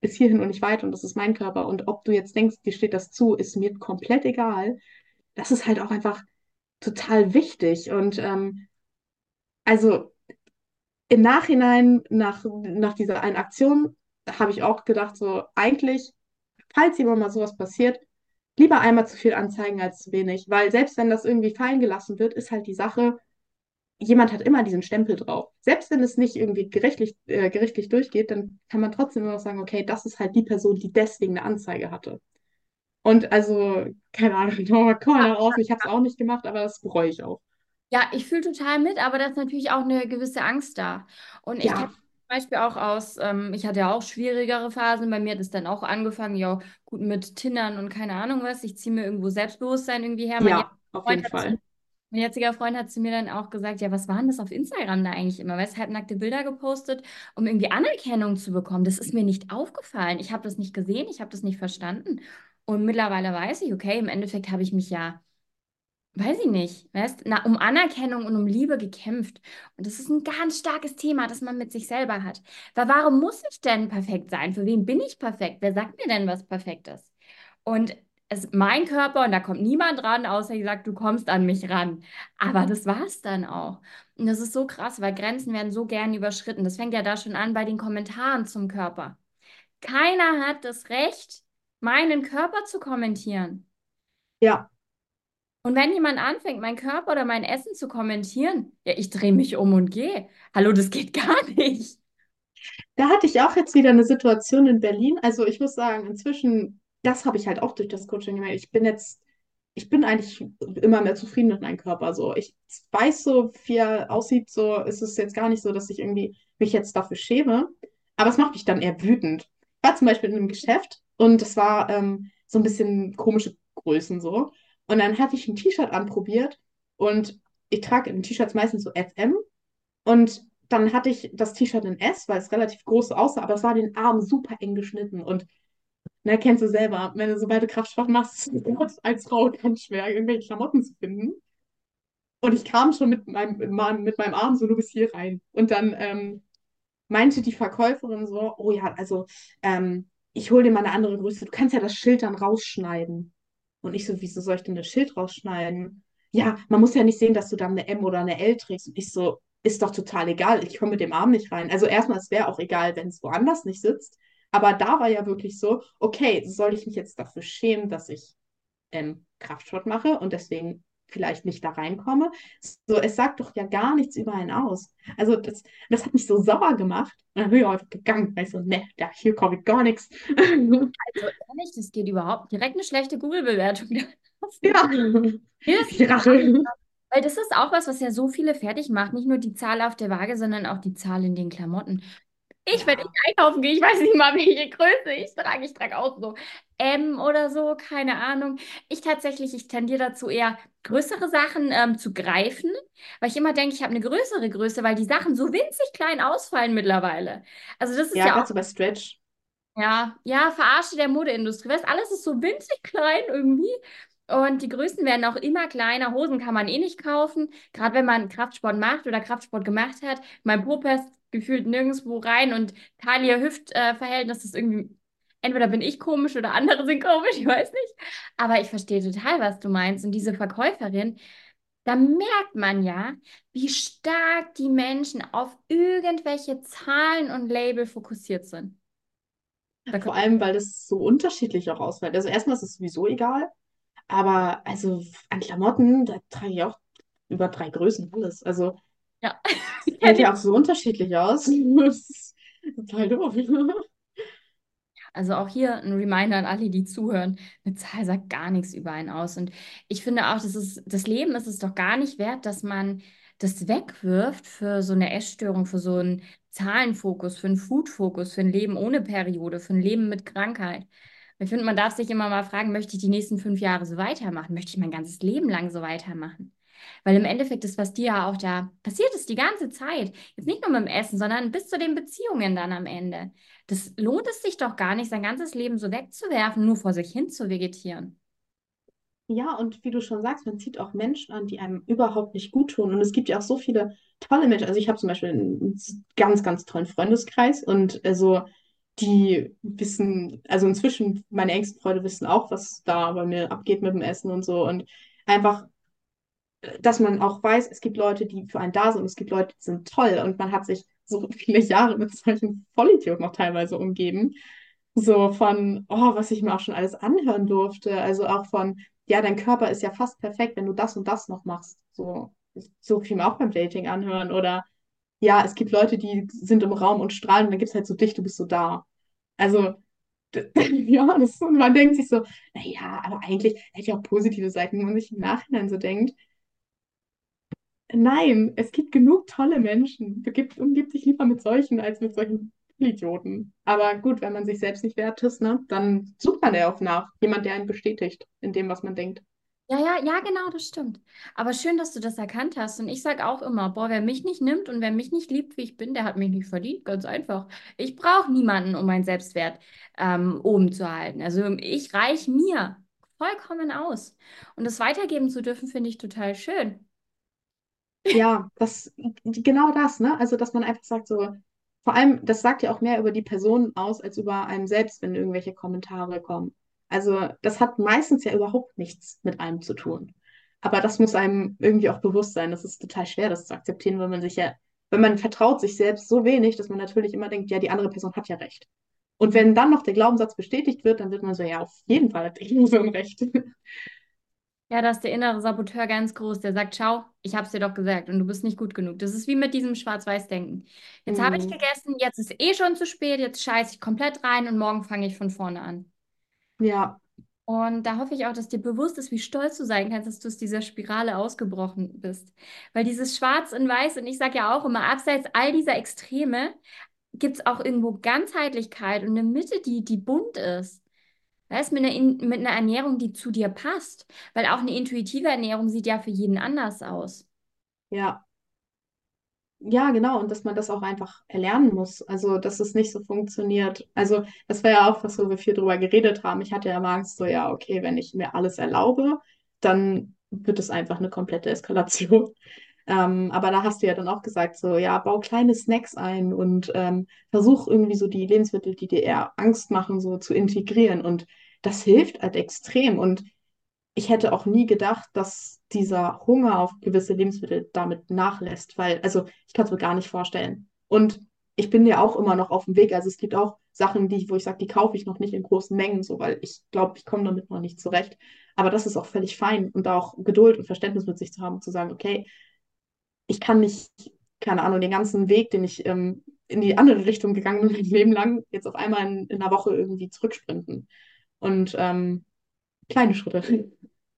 bis hierhin und nicht weiter und das ist mein Körper. Und ob du jetzt denkst, dir steht das zu, ist mir komplett egal. Das ist halt auch einfach total wichtig. Und ähm, also im Nachhinein, nach, nach dieser einen Aktion, habe ich auch gedacht, so eigentlich falls jemand mal sowas passiert, lieber einmal zu viel anzeigen als zu wenig. Weil selbst wenn das irgendwie fallen gelassen wird, ist halt die Sache, jemand hat immer diesen Stempel drauf. Selbst wenn es nicht irgendwie gerichtlich, äh, gerichtlich durchgeht, dann kann man trotzdem immer noch sagen, okay, das ist halt die Person, die deswegen eine Anzeige hatte. Und also, keine Ahnung, komm mal raus, ich habe es auch nicht gemacht, aber das bereue ich auch. Ja, ich fühle total mit, aber da ist natürlich auch eine gewisse Angst da. Und ich Ja, Beispiel auch aus, ähm, ich hatte ja auch schwierigere Phasen. Bei mir hat es dann auch angefangen, ja, gut mit Tindern und keine Ahnung was. Ich ziehe mir irgendwo Selbstbewusstsein irgendwie her. Mein ja, auf Freund jeden zu, Fall. mein jetziger Freund hat zu mir dann auch gesagt, ja, was waren das auf Instagram da eigentlich immer? Weißt, halbnackte Bilder gepostet, um irgendwie Anerkennung zu bekommen. Das ist mir nicht aufgefallen. Ich habe das nicht gesehen, ich habe das nicht verstanden. Und mittlerweile weiß ich, okay, im Endeffekt habe ich mich ja weiß ich nicht, weißt, na, um Anerkennung und um Liebe gekämpft. Und das ist ein ganz starkes Thema, das man mit sich selber hat. Weil warum muss ich denn perfekt sein? Für wen bin ich perfekt? Wer sagt mir denn, was perfekt ist? Und es ist mein Körper und da kommt niemand ran, außer ich sage, du kommst an mich ran. Aber das war es dann auch. Und das ist so krass, weil Grenzen werden so gern überschritten. Das fängt ja da schon an bei den Kommentaren zum Körper. Keiner hat das Recht, meinen Körper zu kommentieren. Ja, Und wenn jemand anfängt, meinen Körper oder mein Essen zu kommentieren, ja, ich drehe mich um und gehe. Hallo, das geht gar nicht. da hatte ich auch jetzt wieder eine Situation in Berlin. Also ich muss sagen, inzwischen, das habe ich halt auch durch das Coaching gemerkt. Ich bin jetzt, ich bin eigentlich immer mehr zufrieden mit meinem Körper. So, ich weiß so, wie er aussieht. So, es ist jetzt gar nicht so, dass ich irgendwie mich jetzt dafür schäme. Aber es macht mich dann eher wütend. Ich war zum Beispiel in einem Geschäft und es war ähm, so ein bisschen komische Größen so. Und dann hatte ich ein T-Shirt anprobiert und ich trage in T-Shirts meistens so FM und dann hatte ich das T-Shirt in S, weil es relativ groß aussah, aber es war den Arm super eng geschnitten. Und ne, kennst du selber, wenn du sobald du Kraftsport machst, ist es als Frau ganz schwer, irgendwelche Klamotten zu finden. Und ich kam schon mit meinem, mit meinem Arm so nur bis hier rein. Und dann ähm, meinte die Verkäuferin so, oh ja, also ähm, ich hole dir mal eine andere Größe. Du kannst ja das Schild dann rausschneiden. Und ich so, wieso soll ich denn das Schild rausschneiden? Ja, man muss ja nicht sehen, dass du dann eine M oder eine L trägst. Und ich so, ist doch total egal. Ich komme mit dem Arm nicht rein. Also erstmal, es wäre auch egal, wenn es woanders nicht sitzt. Aber da war ja wirklich so, okay, soll ich mich jetzt dafür schämen, dass ich ähm, Kraftsport mache und deswegen vielleicht nicht da reinkomme. So, es sagt doch ja gar nichts über einen aus. Also das, das hat mich so sauer gemacht. Und dann bin ich einfach gegangen. So, ne, da, hier komme ich gar nichts. Also ehrlich, das geht überhaupt direkt eine schlechte Google-Bewertung. Ja, die Rache. weil das ist auch was, was ja so viele fertig macht. Nicht nur die Zahl auf der Waage, sondern auch die Zahl in den Klamotten. Ich, wenn ich Ja, einkaufen gehe, ich weiß nicht mal, welche Größe ich trage. Ich trage auch so M oder so, keine Ahnung. Ich tatsächlich, ich tendiere dazu eher größere Sachen ähm, zu greifen, weil ich immer denke, ich habe eine größere Größe, weil die Sachen so winzig klein ausfallen mittlerweile. Also das ist ja, ja auch so bei Stretch. Ja, ja, Verarsche der Modeindustrie. Weißt, alles ist so winzig klein irgendwie. Und die Größen werden auch immer kleiner. Hosen kann man eh nicht kaufen. Gerade wenn man Kraftsport macht oder Kraftsport gemacht hat. Mein Po passt gefühlt nirgendwo rein und Taille-Hüft-Verhältnis ist irgendwie, entweder bin ich komisch oder andere sind komisch, ich weiß nicht. Aber ich verstehe total, was du meinst. Und diese Verkäuferin, da merkt man ja, wie stark die Menschen auf irgendwelche Zahlen und Label fokussiert sind. Da Vor allem, weil das so unterschiedlich auch ausfällt. Also erstmal ist es sowieso egal, aber also an Klamotten, da trage ich auch über drei Größen alles. Also Ja, es fällt ja auch so unterschiedlich aus. Das ist total doof. Also auch hier ein Reminder an alle, die zuhören. Eine Zahl sagt gar nichts über einen aus. Und ich finde auch, das ist, das Leben ist es doch gar nicht wert, dass man das wegwirft für so eine Essstörung, für so einen Zahlenfokus, für einen Foodfokus, für ein Leben ohne Periode, für ein Leben mit Krankheit. Ich finde, man darf sich immer mal fragen, möchte ich die nächsten fünf Jahre so weitermachen? Möchte ich mein ganzes Leben lang so weitermachen? Weil im Endeffekt ist, was dir ja auch da passiert ist, die ganze Zeit, jetzt nicht nur mit dem Essen, sondern bis zu den Beziehungen dann am Ende. Das lohnt es sich doch gar nicht, sein ganzes Leben so wegzuwerfen, nur vor sich hin zu vegetieren. Ja, und wie du schon sagst, man zieht auch Menschen an, die einem überhaupt nicht gut tun. Und es gibt ja auch so viele tolle Menschen. Also ich habe zum Beispiel einen ganz, ganz tollen Freundeskreis und also die wissen, also inzwischen meine engsten Freunde wissen auch, was da bei mir abgeht mit dem Essen und so. Und einfach, dass man auch weiß, es gibt Leute, die für einen da sind es gibt Leute, die sind toll. Und man hat sich so viele Jahre mit solchen Vollidioten noch teilweise umgeben. So von, oh, was ich mir auch schon alles anhören durfte. Also auch von, ja, dein Körper ist ja fast perfekt, wenn du das und das noch machst. So, so viel mir auch beim Dating anhören. Oder ja, es gibt Leute, die sind im Raum und strahlen und dann gibt es halt so dich, du bist so da. Also, ja, das, und man denkt sich so, naja, aber eigentlich hätte ja auch positive Seiten, wenn man sich im Nachhinein so denkt. Nein, es gibt genug tolle Menschen. Begib, umgib dich lieber mit solchen als mit solchen Idioten. Aber gut, wenn man sich selbst nicht wert ist, ne, dann sucht man ja auch nach. Jemand, der einen bestätigt in dem, was man denkt. Ja, ja, ja, genau, das stimmt. Aber schön, dass du das erkannt hast. Und ich sage auch immer, boah, wer mich nicht nimmt und wer mich nicht liebt, wie ich bin, der hat mich nicht verdient. Ganz einfach. Ich brauche niemanden, um meinen Selbstwert ähm, oben zu halten. Also ich reiche mir vollkommen aus. Und das weitergeben zu dürfen, finde ich total schön. Ja, das, genau das, ne? Also, dass man einfach sagt, so, vor allem, das sagt ja auch mehr über die Person aus, als über einem selbst, wenn irgendwelche Kommentare kommen. Also, das hat meistens ja überhaupt nichts mit einem zu tun. Aber das muss einem irgendwie auch bewusst sein. Das ist total schwer, das zu akzeptieren, weil man sich ja, wenn man vertraut sich selbst so wenig, dass man natürlich immer denkt, ja, die andere Person hat ja recht. Und wenn dann noch der Glaubenssatz bestätigt wird, dann wird man so, ja, auf jeden Fall hat die Person recht. Ja, da ist der innere Saboteur ganz groß, der sagt, schau, ich hab's dir doch gesagt und du bist nicht gut genug. Das ist wie mit diesem Schwarz-Weiß-Denken. Jetzt habe ich gegessen, jetzt ist eh schon zu spät, jetzt scheiße ich komplett rein und morgen fange ich von vorne an. ja, Und da hoffe ich auch, dass dir bewusst ist, wie stolz du sein kannst, dass du aus dieser Spirale ausgebrochen bist. Weil dieses Schwarz und Weiß, und ich sage ja auch immer, abseits all dieser Extreme gibt es auch irgendwo Ganzheitlichkeit und eine Mitte, die, die bunt ist. Weißt, mit einer, In- mit einer Ernährung, die zu dir passt. Weil auch eine intuitive Ernährung sieht ja für jeden anders aus. ja. Ja, genau, und dass man das auch einfach erlernen muss. Also, dass es nicht so funktioniert. Also, das war ja auch was, wo wir viel drüber geredet haben. Ich hatte ja mal Angst, so, ja, okay, wenn ich mir alles erlaube, dann wird es einfach eine komplette Eskalation. Ähm, aber da hast du ja dann auch gesagt, so, ja, bau kleine Snacks ein und ähm, versuch irgendwie so die Lebensmittel, die dir eher Angst machen, so zu integrieren. Und das hilft halt extrem. Und ich hätte auch nie gedacht, dass dieser Hunger auf gewisse Lebensmittel damit nachlässt, weil, also ich kann es mir gar nicht vorstellen. Und ich bin ja auch immer noch auf dem Weg. Also es gibt auch Sachen, die, wo ich sage, die kaufe ich noch nicht in großen Mengen, so, weil ich glaube, ich komme damit noch nicht zurecht. Aber das ist auch völlig fein und auch Geduld und Verständnis mit sich zu haben, zu sagen, okay, ich kann nicht, keine Ahnung, den ganzen Weg, den ich ähm, in die andere Richtung gegangen bin, mein Leben lang, jetzt auf einmal in, in einer Woche irgendwie zurücksprinten. Und ähm, kleine Schritte.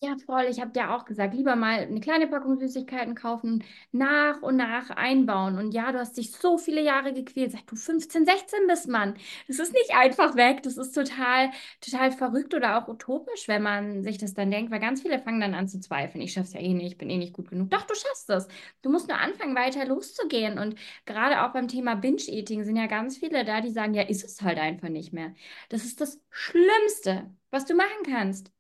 Ja, voll. Ich habe dir auch gesagt, lieber mal eine kleine Packung Süßigkeiten kaufen, nach und nach einbauen. Und ja, du hast dich so viele Jahre gequält, seit du 15, 16 bist, Mann. Das ist nicht einfach weg. Das ist total, total verrückt oder auch utopisch, wenn man sich das dann denkt, weil ganz viele fangen dann an zu zweifeln. Ich schaff's ja eh nicht, ich bin eh nicht gut genug. Doch, du schaffst es. Du musst nur anfangen, weiter loszugehen. Und gerade auch beim Thema Binge-Eating sind ja ganz viele da, die sagen, ja, ist es halt einfach nicht mehr. Das ist das Schlimmste, was du machen kannst.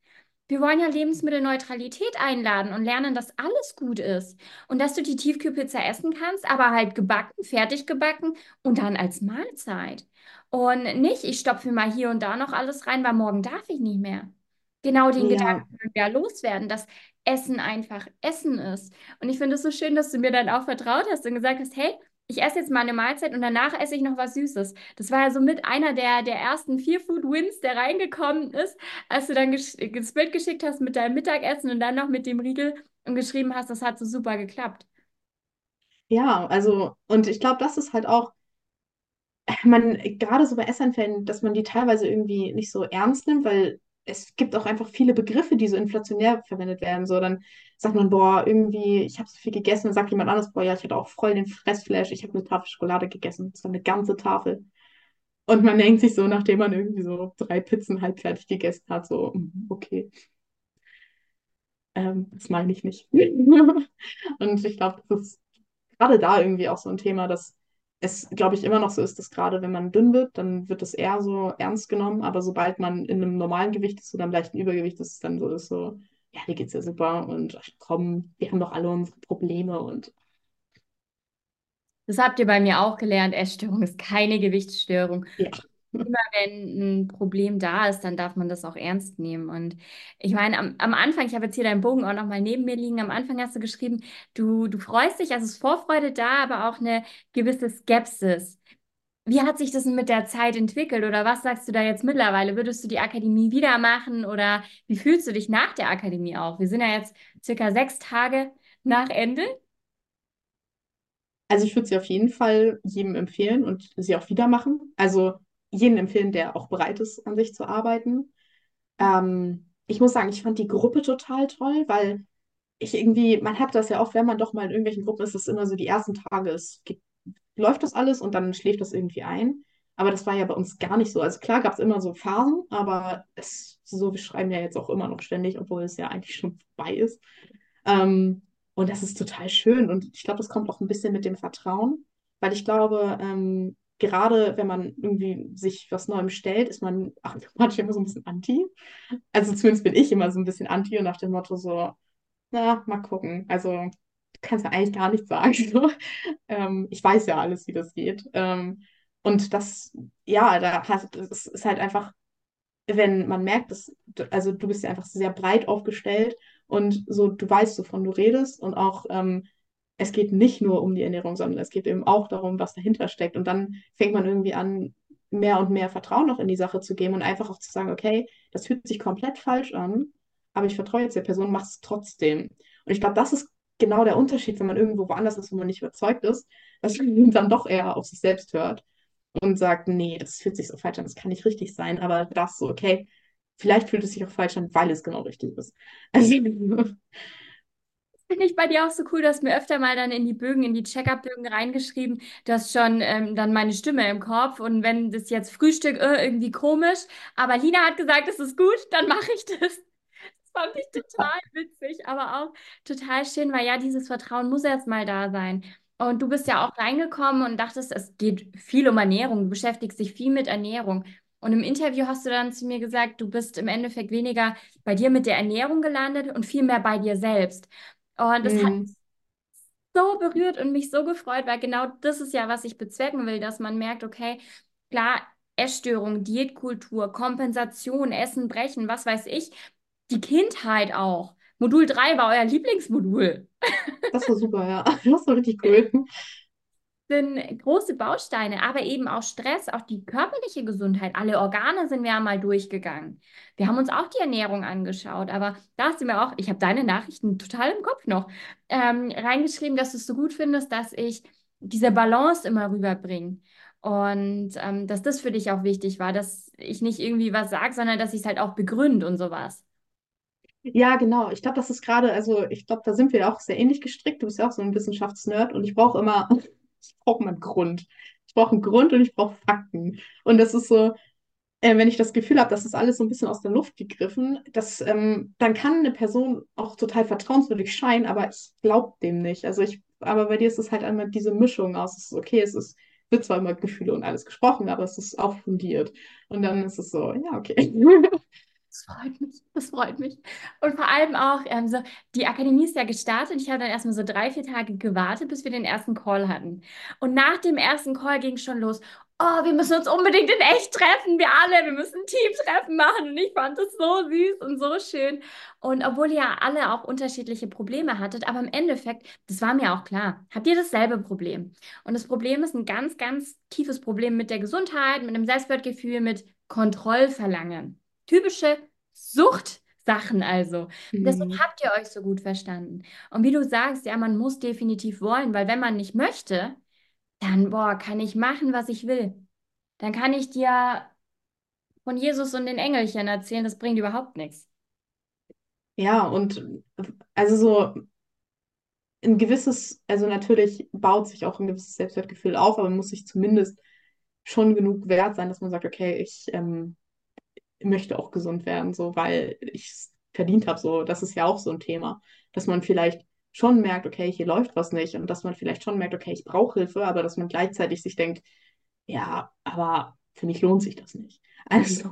Wir wollen ja Lebensmittelneutralität einladen und lernen, dass alles gut ist. Und dass du die Tiefkühlpizza essen kannst, aber halt gebacken, fertig gebacken und dann als Mahlzeit. Und nicht, ich stopfe mal hier und da noch alles rein, weil morgen darf ich nicht mehr. Genau den Ja, Gedanken wollen wir ja loswerden, dass Essen einfach Essen ist. Und ich finde es so schön, dass du mir dann auch vertraut hast und gesagt hast, hey, ich esse jetzt mal eine Mahlzeit und danach esse ich noch was Süßes. Das war ja so mit einer der, der ersten vier Food Wins, der reingekommen ist als du dann das Bild geschickt hast mit deinem Mittagessen und dann noch mit dem Riegel und geschrieben hast, das hat so super geklappt. ja, also, und ich glaube, das ist halt auch, man, gerade so bei Essanfällen, dass man die teilweise irgendwie nicht so ernst nimmt, weil es gibt auch einfach viele Begriffe, die so inflationär verwendet werden. So, dann sagt man, boah, irgendwie, ich habe so viel gegessen, dann sagt jemand anderes, boah, ja, ich hatte auch voll den Fressflash, ich habe eine Tafel Schokolade gegessen. War eine ganze Tafel. Und man denkt sich so, nachdem man irgendwie so drei Pizzen halbfertig gegessen hat, so, mhm, okay, ähm, das meine ich nicht. Und ich glaube, das ist gerade da irgendwie auch so ein Thema, dass es, glaube ich, immer noch so ist, dass gerade wenn man dünn wird, dann wird das eher so ernst genommen, aber sobald man in einem normalen Gewicht ist oder einem leichten Übergewicht ist, es dann so ist so, ja, dir geht's ja super und ach, komm, wir haben doch alle unsere Probleme und Das habt ihr bei mir auch gelernt. Essstörung ist keine Gewichtsstörung. ja. Immer wenn ein Problem da ist, dann darf man das auch ernst nehmen. Und ich meine, am, am Anfang, ich habe jetzt hier deinen Bogen auch noch mal neben mir liegen, am Anfang hast du geschrieben, du, du freust dich, also ist Vorfreude da, aber auch eine gewisse Skepsis. wie hat sich das mit der Zeit entwickelt oder was sagst du da jetzt mittlerweile? Würdest du die Akademie wieder machen oder wie fühlst du dich nach der Akademie auch? Wir sind ja jetzt circa sechs Tage nach Ende. Also ich würde sie auf jeden Fall jedem empfehlen und sie auch wieder machen. Also jeden empfehlen, der auch bereit ist, an sich zu arbeiten. Ähm, ich muss sagen, ich fand die Gruppe total toll, weil ich irgendwie, man hat das ja oft, wenn man doch mal in irgendwelchen Gruppen ist, das immer so die ersten Tage, es geht, läuft das alles und dann schläft das irgendwie ein. Aber das war ja bei uns gar nicht so. Also klar gab es immer so Phasen, aber es, so, wir schreiben ja jetzt auch immer noch ständig, obwohl es ja eigentlich schon vorbei ist. Ähm, und das ist total schön. Und ich glaube, das kommt auch ein bisschen mit dem Vertrauen, weil ich glaube, ähm, gerade wenn man irgendwie sich was Neuem stellt, ist man automatisch immer so ein bisschen anti. Also zumindest bin ich immer so ein bisschen anti und nach dem Motto so, na, mal gucken. Also du kannst ja eigentlich gar nichts sagen. So. Ähm, ich weiß ja alles, wie das geht. Ähm, und das, ja, da hat, es ist halt einfach, wenn man merkt, dass, also du bist ja einfach sehr breit aufgestellt und so, du weißt, wovon du redest und auch, ähm, es geht nicht nur um die Ernährung, sondern es geht eben auch darum, was dahinter steckt. Und dann fängt man irgendwie an, mehr und mehr Vertrauen noch in die Sache zu geben und einfach auch zu sagen, okay, das fühlt sich komplett falsch an, aber ich vertraue jetzt der Person, mach es trotzdem. Und ich glaube, das ist genau der Unterschied, wenn man irgendwo woanders ist, wo man nicht überzeugt ist, dass man dann doch eher auf sich selbst hört und sagt, nee, das fühlt sich so falsch an, das kann nicht richtig sein, aber das so, okay, vielleicht fühlt es sich auch falsch an, weil es genau richtig ist. Also, Finde ich bei dir auch so cool, du hast mir öfter mal dann in die Bögen, in die Check-up-Bögen reingeschrieben, du hast schon ähm, dann meine Stimme im Kopf und wenn das jetzt Frühstück äh, irgendwie komisch, aber Lina hat gesagt, es ist gut, dann mache ich das. Das fand ich total witzig, aber auch total schön, weil ja, dieses Vertrauen muss erst mal da sein. Und du bist ja auch reingekommen und dachtest, es geht viel um Ernährung, du beschäftigst dich viel mit Ernährung. Und im Interview hast du dann zu mir gesagt, du bist im Endeffekt weniger bei dir mit der Ernährung gelandet und viel mehr bei dir selbst. Und das hat Mhm. mich so berührt und mich so gefreut, weil genau das ist ja, was ich bezwecken will, dass man merkt, okay, klar, Essstörung, Diätkultur, Kompensation, Essen, Brechen, was weiß ich, die Kindheit auch. Modul 3 war euer Lieblingsmodul. das war super, ja. Das war richtig cool. Sind große Bausteine, aber eben auch Stress, auch die körperliche Gesundheit. Alle Organe sind wir ja mal durchgegangen. Wir haben uns auch die Ernährung angeschaut, aber da hast du mir auch, ich habe deine Nachrichten total im Kopf noch, ähm, reingeschrieben, dass du es so gut findest, dass ich diese Balance immer rüberbringe. Und ähm, dass das für dich auch wichtig war, dass ich nicht irgendwie was sage, sondern dass ich es halt auch begründe und sowas. Ja, genau. Ich glaube, das ist gerade, also ich glaube, da sind wir auch sehr ähnlich gestrickt. Du bist ja auch so ein Wissenschaftsnerd und ich brauche immer, ich brauche einen Grund. Ich brauche einen Grund und ich brauche Fakten. Und das ist so, äh, wenn ich das Gefühl habe, das ist alles so ein bisschen aus der Luft gegriffen, das, ähm, dann kann eine Person auch total vertrauenswürdig scheinen, aber ich glaube dem nicht. Also ich, aber bei dir ist es halt einmal diese Mischung aus, es ist okay, es ist, wird zwar immer Gefühle und alles gesprochen, aber es ist auch fundiert. Und dann ist es so, ja, okay. Das freut mich, das freut mich. Und vor allem auch, ähm, so, die Akademie ist ja gestartet. Ich habe dann erstmal so drei, vier Tage gewartet, bis wir den ersten Call hatten. Und nach dem ersten Call ging es schon los. Oh, wir müssen uns unbedingt in echt treffen, wir alle. Wir müssen ein Teamtreffen machen. Und ich fand das so süß und so schön. Und obwohl ihr ja alle auch unterschiedliche Probleme hattet, aber im Endeffekt, das war mir auch klar, habt ihr dasselbe Problem. Und das Problem ist ein ganz, ganz tiefes Problem mit der Gesundheit, mit dem Selbstwertgefühl, mit Kontrollverlangen. Typische Suchtsachen also. Deswegen Mhm. habt ihr euch so gut verstanden. Und wie du sagst, ja, man muss definitiv wollen, weil wenn man nicht möchte, dann, boah, kann ich machen, was ich will. Dann kann ich dir von Jesus und den Engelchen erzählen, das bringt überhaupt nichts. Ja, und also so ein gewisses, also natürlich baut sich auch ein gewisses Selbstwertgefühl auf, aber man muss sich zumindest schon genug wert sein, dass man sagt, okay, ich ähm, möchte auch gesund werden, so, weil ich es verdient habe. So, das ist ja auch so ein Thema, dass man vielleicht schon merkt, okay, hier läuft was nicht und dass man vielleicht schon merkt, okay, ich brauche Hilfe, aber dass man gleichzeitig sich denkt, ja, aber für mich lohnt sich das nicht. Also,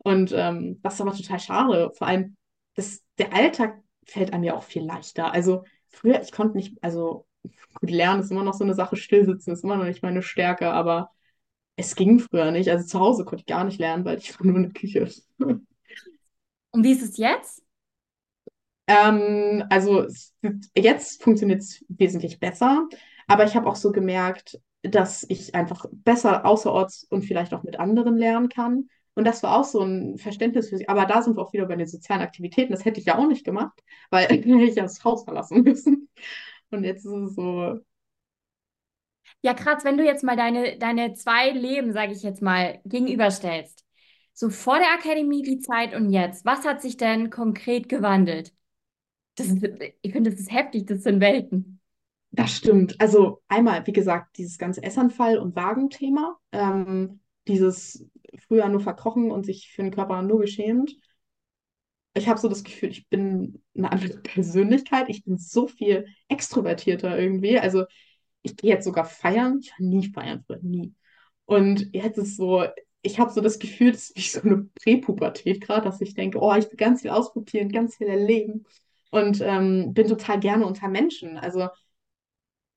und ähm, das ist aber total schade. Vor allem, das, der Alltag fällt einem ja auch viel leichter. Also früher, ich konnte nicht, also gut, lernen ist immer noch so eine Sache, stillsitzen ist immer noch nicht meine Stärke, aber es ging früher nicht. Also zu Hause konnte ich gar nicht lernen, weil ich war nur in der Küche. Und wie ist es jetzt? Ähm, also jetzt funktioniert es wesentlich besser, aber ich habe auch so gemerkt, dass ich einfach besser außerorts und vielleicht auch mit anderen lernen kann. Und das war auch so ein Verständnis für sie. Aber da sind wir auch wieder bei den sozialen Aktivitäten. Das hätte ich ja auch nicht gemacht, weil ich ja das Haus verlassen müssen. Und jetzt ist es so, Ja, krass, wenn du jetzt mal deine, deine zwei Leben, sage ich jetzt mal, gegenüberstellst. So vor der Akademie die Zeit und jetzt. Was hat sich denn konkret gewandelt? Das ist, ich finde, das ist heftig, das sind Welten. Das stimmt. Also einmal, wie gesagt, dieses ganze Essanfall- und Wagenthema, ähm, dieses früher nur verkrochen und sich für den Körper nur geschämt. Ich habe so das Gefühl, ich bin eine andere Persönlichkeit. Ich bin so viel extrovertierter irgendwie. Also ich gehe jetzt sogar feiern. Ich war nie feiern früher, nie. Und jetzt ist so, ich habe so das Gefühl, das ist wie so eine Präpubertät gerade, dass ich denke, oh, ich will ganz viel ausprobieren, ganz viel erleben. Und ähm, bin total gerne unter Menschen. Also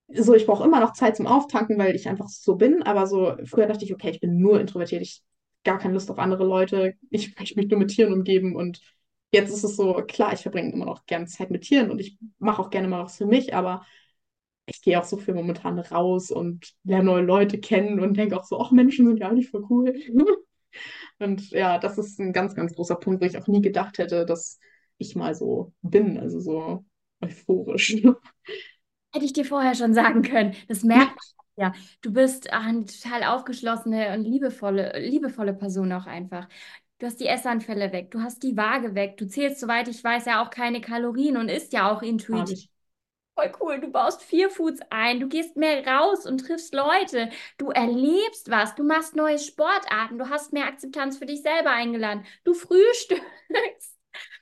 so, ich brauche immer noch Zeit zum Auftanken, weil ich einfach so bin, aber so, früher dachte ich, okay, ich bin nur introvertiert, ich gar keine Lust auf andere Leute, ich möchte mich nur mit Tieren umgeben. Und jetzt ist es so, klar, ich verbringe immer noch gerne Zeit mit Tieren. Und ich mache auch gerne mal was für mich, aber ich gehe auch so viel momentan raus und lerne neue Leute kennen und denke auch so, ach, Menschen sind ja eigentlich voll cool. Und ja, das ist ein ganz, ganz großer Punkt, wo ich auch nie gedacht hätte, dass ich mal so bin, also so euphorisch. Hätte ich dir vorher schon sagen können. Das merkt man ja. Du bist ach, eine total aufgeschlossene und liebevolle, liebevolle Person auch einfach. Du hast die Essanfälle weg, du hast die Waage weg, du zählst, soweit ich weiß, ja auch keine Kalorien und isst ja auch intuitiv. Voll cool, du baust vier Foods ein, du gehst mehr raus und triffst Leute, du erlebst was, du machst neue Sportarten, du hast mehr Akzeptanz für dich selber eingeladen, du frühstückst.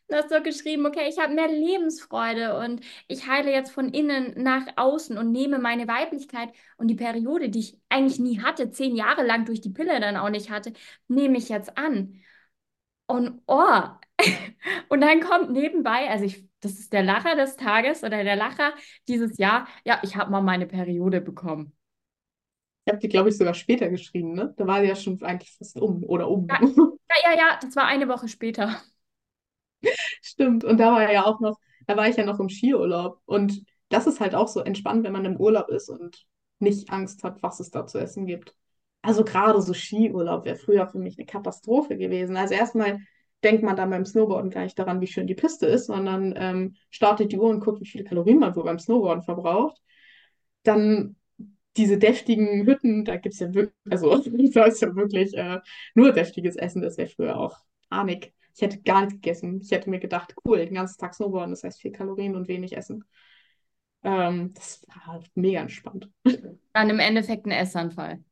Du hast so geschrieben, okay, ich habe mehr Lebensfreude und ich heile jetzt von innen nach außen und nehme meine Weiblichkeit und die Periode, die ich eigentlich nie hatte, zehn Jahre lang durch die Pille dann auch nicht hatte, nehme ich jetzt an. Und oh, und dann kommt nebenbei, also ich, das ist der Lacher des Tages oder der Lacher dieses Jahr, ja, ich habe mal meine Periode bekommen. Ich habe die, glaube ich, sogar später geschrieben, ne? Da war sie ja schon eigentlich fast um oder um. Ja, ja, ja, ja, das war eine Woche später. Stimmt. Und da war ja auch noch, da war ich ja noch im Skiurlaub. Und das ist halt auch so entspannt, wenn man im Urlaub ist und nicht Angst hat, was es da zu essen gibt. Also gerade so Skiurlaub wäre früher für mich eine Katastrophe gewesen. Also erstmal denkt man dann beim Snowboarden gar nicht daran, wie schön die Piste ist, sondern ähm, startet die Uhr und guckt, wie viele Kalorien man wohl beim Snowboarden verbraucht. Dann diese deftigen Hütten, da gibt es ja wirklich, also da ist ja wirklich äh, nur deftiges Essen, das wäre früher auch arnig. Ich hätte gar nichts gegessen. Ich hätte mir gedacht, cool, den ganzen Tag Snowboarden, das heißt viel Kalorien und wenig Essen. Ähm, das war halt mega entspannt. Dann im Endeffekt ein Essanfall.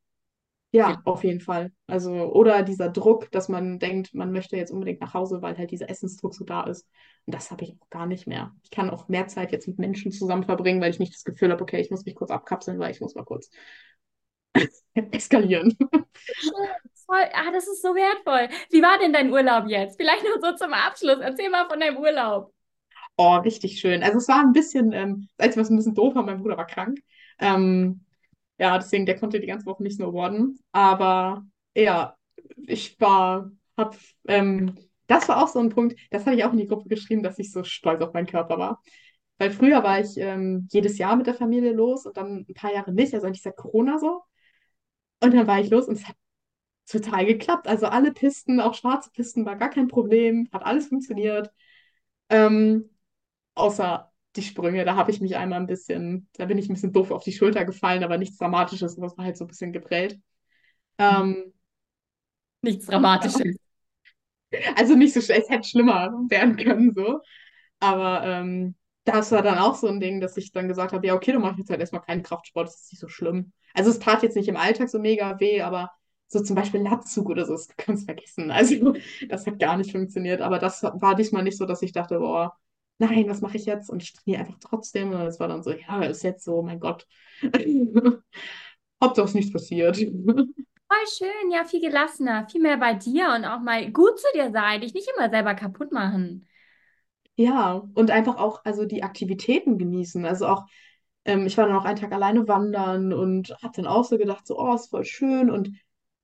Ja, auf jeden Fall. Also, oder dieser Druck, dass man denkt, man möchte jetzt unbedingt nach Hause, weil halt dieser Essensdruck so da ist. Und das habe ich auch gar nicht mehr. Ich kann auch mehr Zeit jetzt mit Menschen zusammen verbringen, weil ich nicht das Gefühl habe, okay, ich muss mich kurz abkapseln, weil ich muss mal kurz eskalieren. Voll, ah, das ist so wertvoll. Wie war denn dein Urlaub jetzt? Vielleicht noch so zum Abschluss. Erzähl mal von deinem Urlaub. Oh, richtig schön. Also es war ein bisschen, ähm, das Einzige, was ein bisschen doof war, mein Bruder war krank. Ähm, ja, deswegen, der konnte die ganze Woche nicht snowboarden. Aber ja, ich war, hab, ähm, das war auch so ein Punkt, das hatte ich auch in die Gruppe geschrieben, dass ich so stolz auf meinen Körper war. Weil früher war ich ähm, jedes Jahr mit der Familie los und dann ein paar Jahre nicht, also eigentlich seit Corona so. Und dann war ich los und es hat total geklappt. Also alle Pisten, auch schwarze Pisten, war gar kein Problem, hat alles funktioniert. Ähm, außer die Sprünge, da habe ich mich einmal ein bisschen, da bin ich ein bisschen doof auf die Schulter gefallen, aber nichts Dramatisches, das war halt so ein bisschen geprellt. Ähm, Nichts Dramatisches. also nicht so schlecht, es hätte schlimmer werden können, so. Aber ähm, das war dann auch so ein Ding, dass ich dann gesagt habe, ja, okay, dann mache ich jetzt halt erstmal keinen Kraftsport, das ist nicht so schlimm. Also es tat jetzt nicht im Alltag so mega weh, aber so zum Beispiel Latzug oder so, das kannst du vergessen. Also das hat gar nicht funktioniert. Aber das war diesmal nicht so, dass ich dachte, boah, nein, was mache ich jetzt? Und ich trainiere einfach trotzdem. Und es war dann so, ja, ist jetzt so, mein Gott. Hauptsache ist nichts passiert. Voll schön, ja, viel gelassener, viel mehr bei dir und auch mal gut zu dir sein, dich nicht immer selber kaputt machen. Ja, und einfach auch, also die Aktivitäten genießen. Also auch, ähm, ich war dann auch einen Tag alleine wandern und habe dann auch so gedacht, so, oh, ist voll schön. Und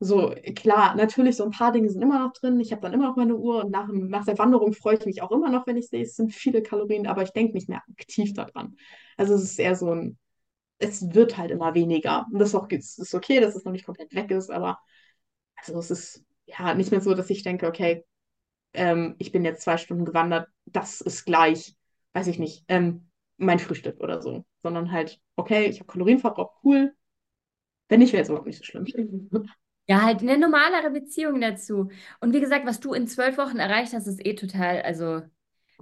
so, klar, natürlich, so ein paar Dinge sind immer noch drin. Ich habe dann immer noch meine Uhr und nach, nach der Wanderung freue ich mich auch immer noch, wenn ich sehe, es sind viele Kalorien, aber ich denke nicht mehr aktiv daran. Also es ist eher so ein es wird halt immer weniger. Und das ist auch das ist okay, dass es noch nicht komplett weg ist, aber also es ist ja nicht mehr so, dass ich denke, okay, ähm, ich bin jetzt zwei Stunden gewandert, das ist gleich, weiß ich nicht, ähm, mein Frühstück oder so, sondern halt, okay, ich habe Kalorienverbrauch, cool. Wenn nicht, wäre es überhaupt nicht so schlimm. Ja, halt eine normalere Beziehung dazu. Und wie gesagt, was du in zwölf Wochen erreicht hast, ist eh total, also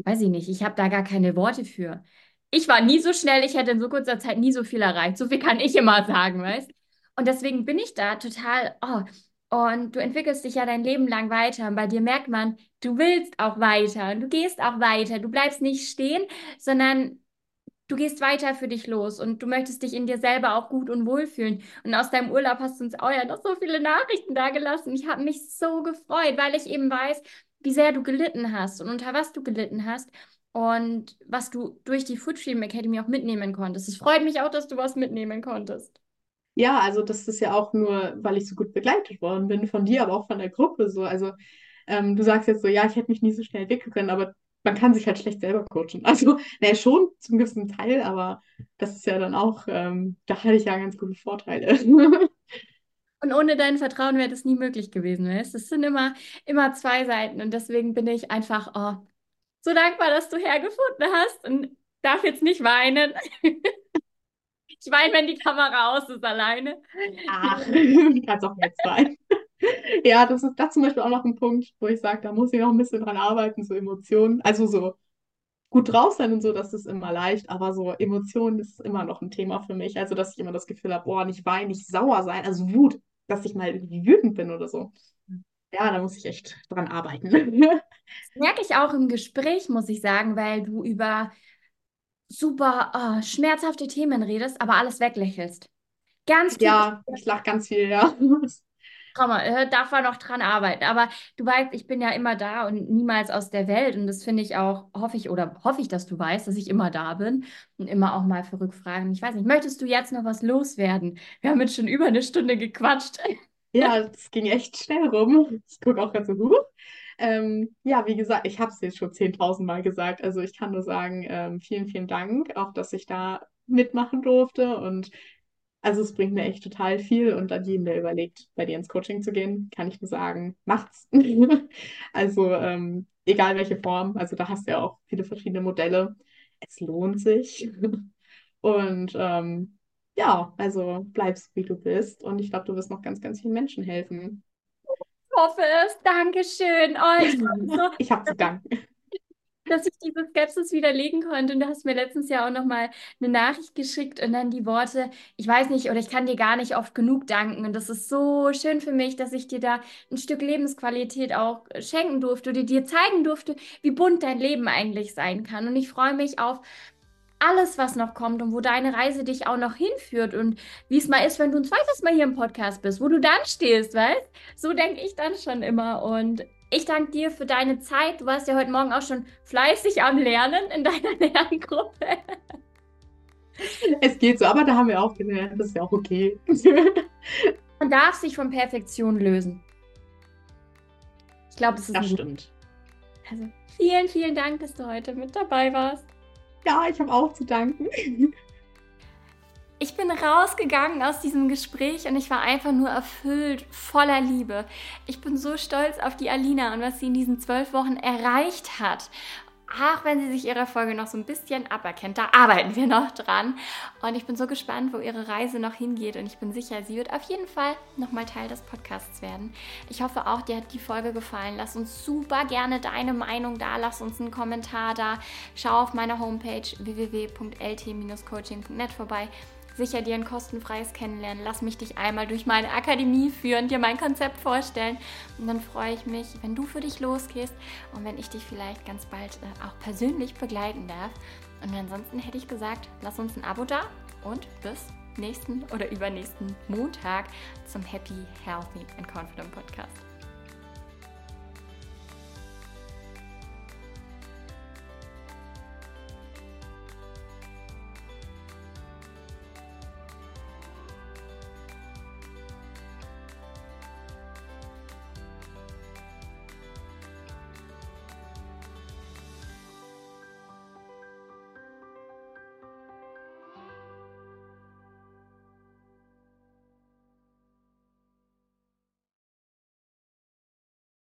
weiß ich nicht, ich habe da gar keine Worte für. Ich war nie so schnell, ich hätte in so kurzer Zeit nie so viel erreicht. So viel kann ich immer sagen, weißt? Und deswegen bin ich da total, oh, und du entwickelst dich ja dein Leben lang weiter. Und bei dir merkt man, du willst auch weiter und du gehst auch weiter. Du bleibst nicht stehen, sondern du gehst weiter für dich los und du möchtest dich in dir selber auch gut und wohl fühlen. Und aus deinem Urlaub hast du uns auch ja noch so viele Nachrichten da gelassen. Ich habe mich so gefreut, weil ich eben weiß, wie sehr du gelitten hast und unter was du gelitten hast und was du durch die Foodstream Academy auch mitnehmen konntest. Es freut mich auch, dass du was mitnehmen konntest. Ja, also das ist ja auch nur, weil ich so gut begleitet worden bin von dir, aber auch von der Gruppe so. Also ähm, du sagst jetzt so, ja, ich hätte mich nie so schnell entwickeln können, aber man kann sich halt schlecht selber coachen. Also, naja, schon zum gewissen Teil, aber das ist ja dann auch, ähm, da hatte ich ja ganz gute Vorteile. Und ohne dein Vertrauen wäre das nie möglich gewesen, weißt Es sind immer, immer zwei Seiten und deswegen bin ich einfach oh, so dankbar, dass du hergefunden hast und darf jetzt nicht weinen. Ich weine, wenn die Kamera aus ist alleine. Ach, kann es auch jetzt sein. Ja, das ist das zum Beispiel auch noch ein Punkt, wo ich sage, da muss ich noch ein bisschen dran arbeiten, so Emotionen. Also so gut drauf sein und so, das ist immer leicht, aber so Emotionen ist immer noch ein Thema für mich. Also, dass ich immer das Gefühl habe, boah, nicht weinen, nicht sauer sein, also Wut, dass ich mal irgendwie wütend bin oder so. Ja, da muss ich echt dran arbeiten. Das merke ich auch im Gespräch, muss ich sagen, weil du über super oh, schmerzhafte Themen redest, aber alles weglächelst. Ganz Ja, ich lache ganz viel, ja. Trauma, äh, darf man noch dran arbeiten. Aber du weißt, ich bin ja immer da und niemals aus der Welt. Und das finde ich auch, hoffe ich, oder hoffe ich, dass du weißt, dass ich immer da bin und immer auch mal für Rückfragen. Ich weiß nicht, möchtest du jetzt noch was loswerden? Wir haben jetzt schon über eine Stunde gequatscht. Ja, das ging echt schnell rum. Ich gucke auch ganz so, huh. Ähm, ja, wie gesagt, ich habe es jetzt schon 10.000 Mal gesagt. Also ich kann nur sagen, ähm, vielen, vielen Dank, auch dass ich da mitmachen durfte. Und also es bringt mir echt total viel und an jeden, der überlegt, bei dir ins Coaching zu gehen, kann ich nur sagen, macht's. also ähm, egal welche Form, also da hast du ja auch viele verschiedene Modelle. Es lohnt sich. und ähm, ja, also bleibst wie du bist und ich glaube, du wirst noch ganz, ganz vielen Menschen helfen. Ich hoffe es. Dankeschön. Ich so, ich habe zu danken dass ich diese Skepsis widerlegen konnte. Und du hast mir letztens ja auch nochmal eine Nachricht geschickt und dann die Worte, ich weiß nicht, oder ich kann dir gar nicht oft genug danken. Und das ist so schön für mich, dass ich dir da ein Stück Lebensqualität auch schenken durfte oder dir zeigen durfte, wie bunt dein Leben eigentlich sein kann. Und ich freue mich auf alles, was noch kommt und wo deine Reise dich auch noch hinführt und wie es mal ist, wenn du ein zweites Mal hier im Podcast bist, wo du dann stehst, weißt? So denke ich dann schon immer und ich danke dir für deine Zeit. Du warst ja heute Morgen auch schon fleißig am Lernen in deiner Lerngruppe. Es geht so, aber da haben wir auch gelernt, das ist ja auch okay. Man darf sich von Perfektion lösen. Ich glaube, das ist Das stimmt. Also, vielen, vielen Dank, dass du heute mit dabei warst. Ja, ich habe auch zu danken. Ich bin rausgegangen aus diesem Gespräch und ich war einfach nur erfüllt, voller Liebe. Ich bin so stolz auf die Alina und was sie in diesen zwölf Wochen erreicht hat. Auch wenn sie sich ihre Folge noch so ein bisschen aberkennt, da arbeiten wir noch dran. Und ich bin so gespannt, wo ihre Reise noch hingeht. Und ich bin sicher, sie wird auf jeden Fall nochmal Teil des Podcasts werden. Ich hoffe auch, dir hat die Folge gefallen. Lass uns super gerne deine Meinung da. Lass uns einen Kommentar da. Schau auf meiner Homepage www.lt-coaching.net vorbei sicher dir ein kostenfreies Kennenlernen. Lass mich dich einmal durch meine Akademie führen, dir mein Konzept vorstellen. Und dann freue ich mich, wenn du für dich losgehst und wenn ich dich vielleicht ganz bald äh, auch persönlich begleiten darf. Und ansonsten hätte ich gesagt, lass uns ein Abo da und bis nächsten oder übernächsten Montag zum Happy, Healthy and Confident Podcast.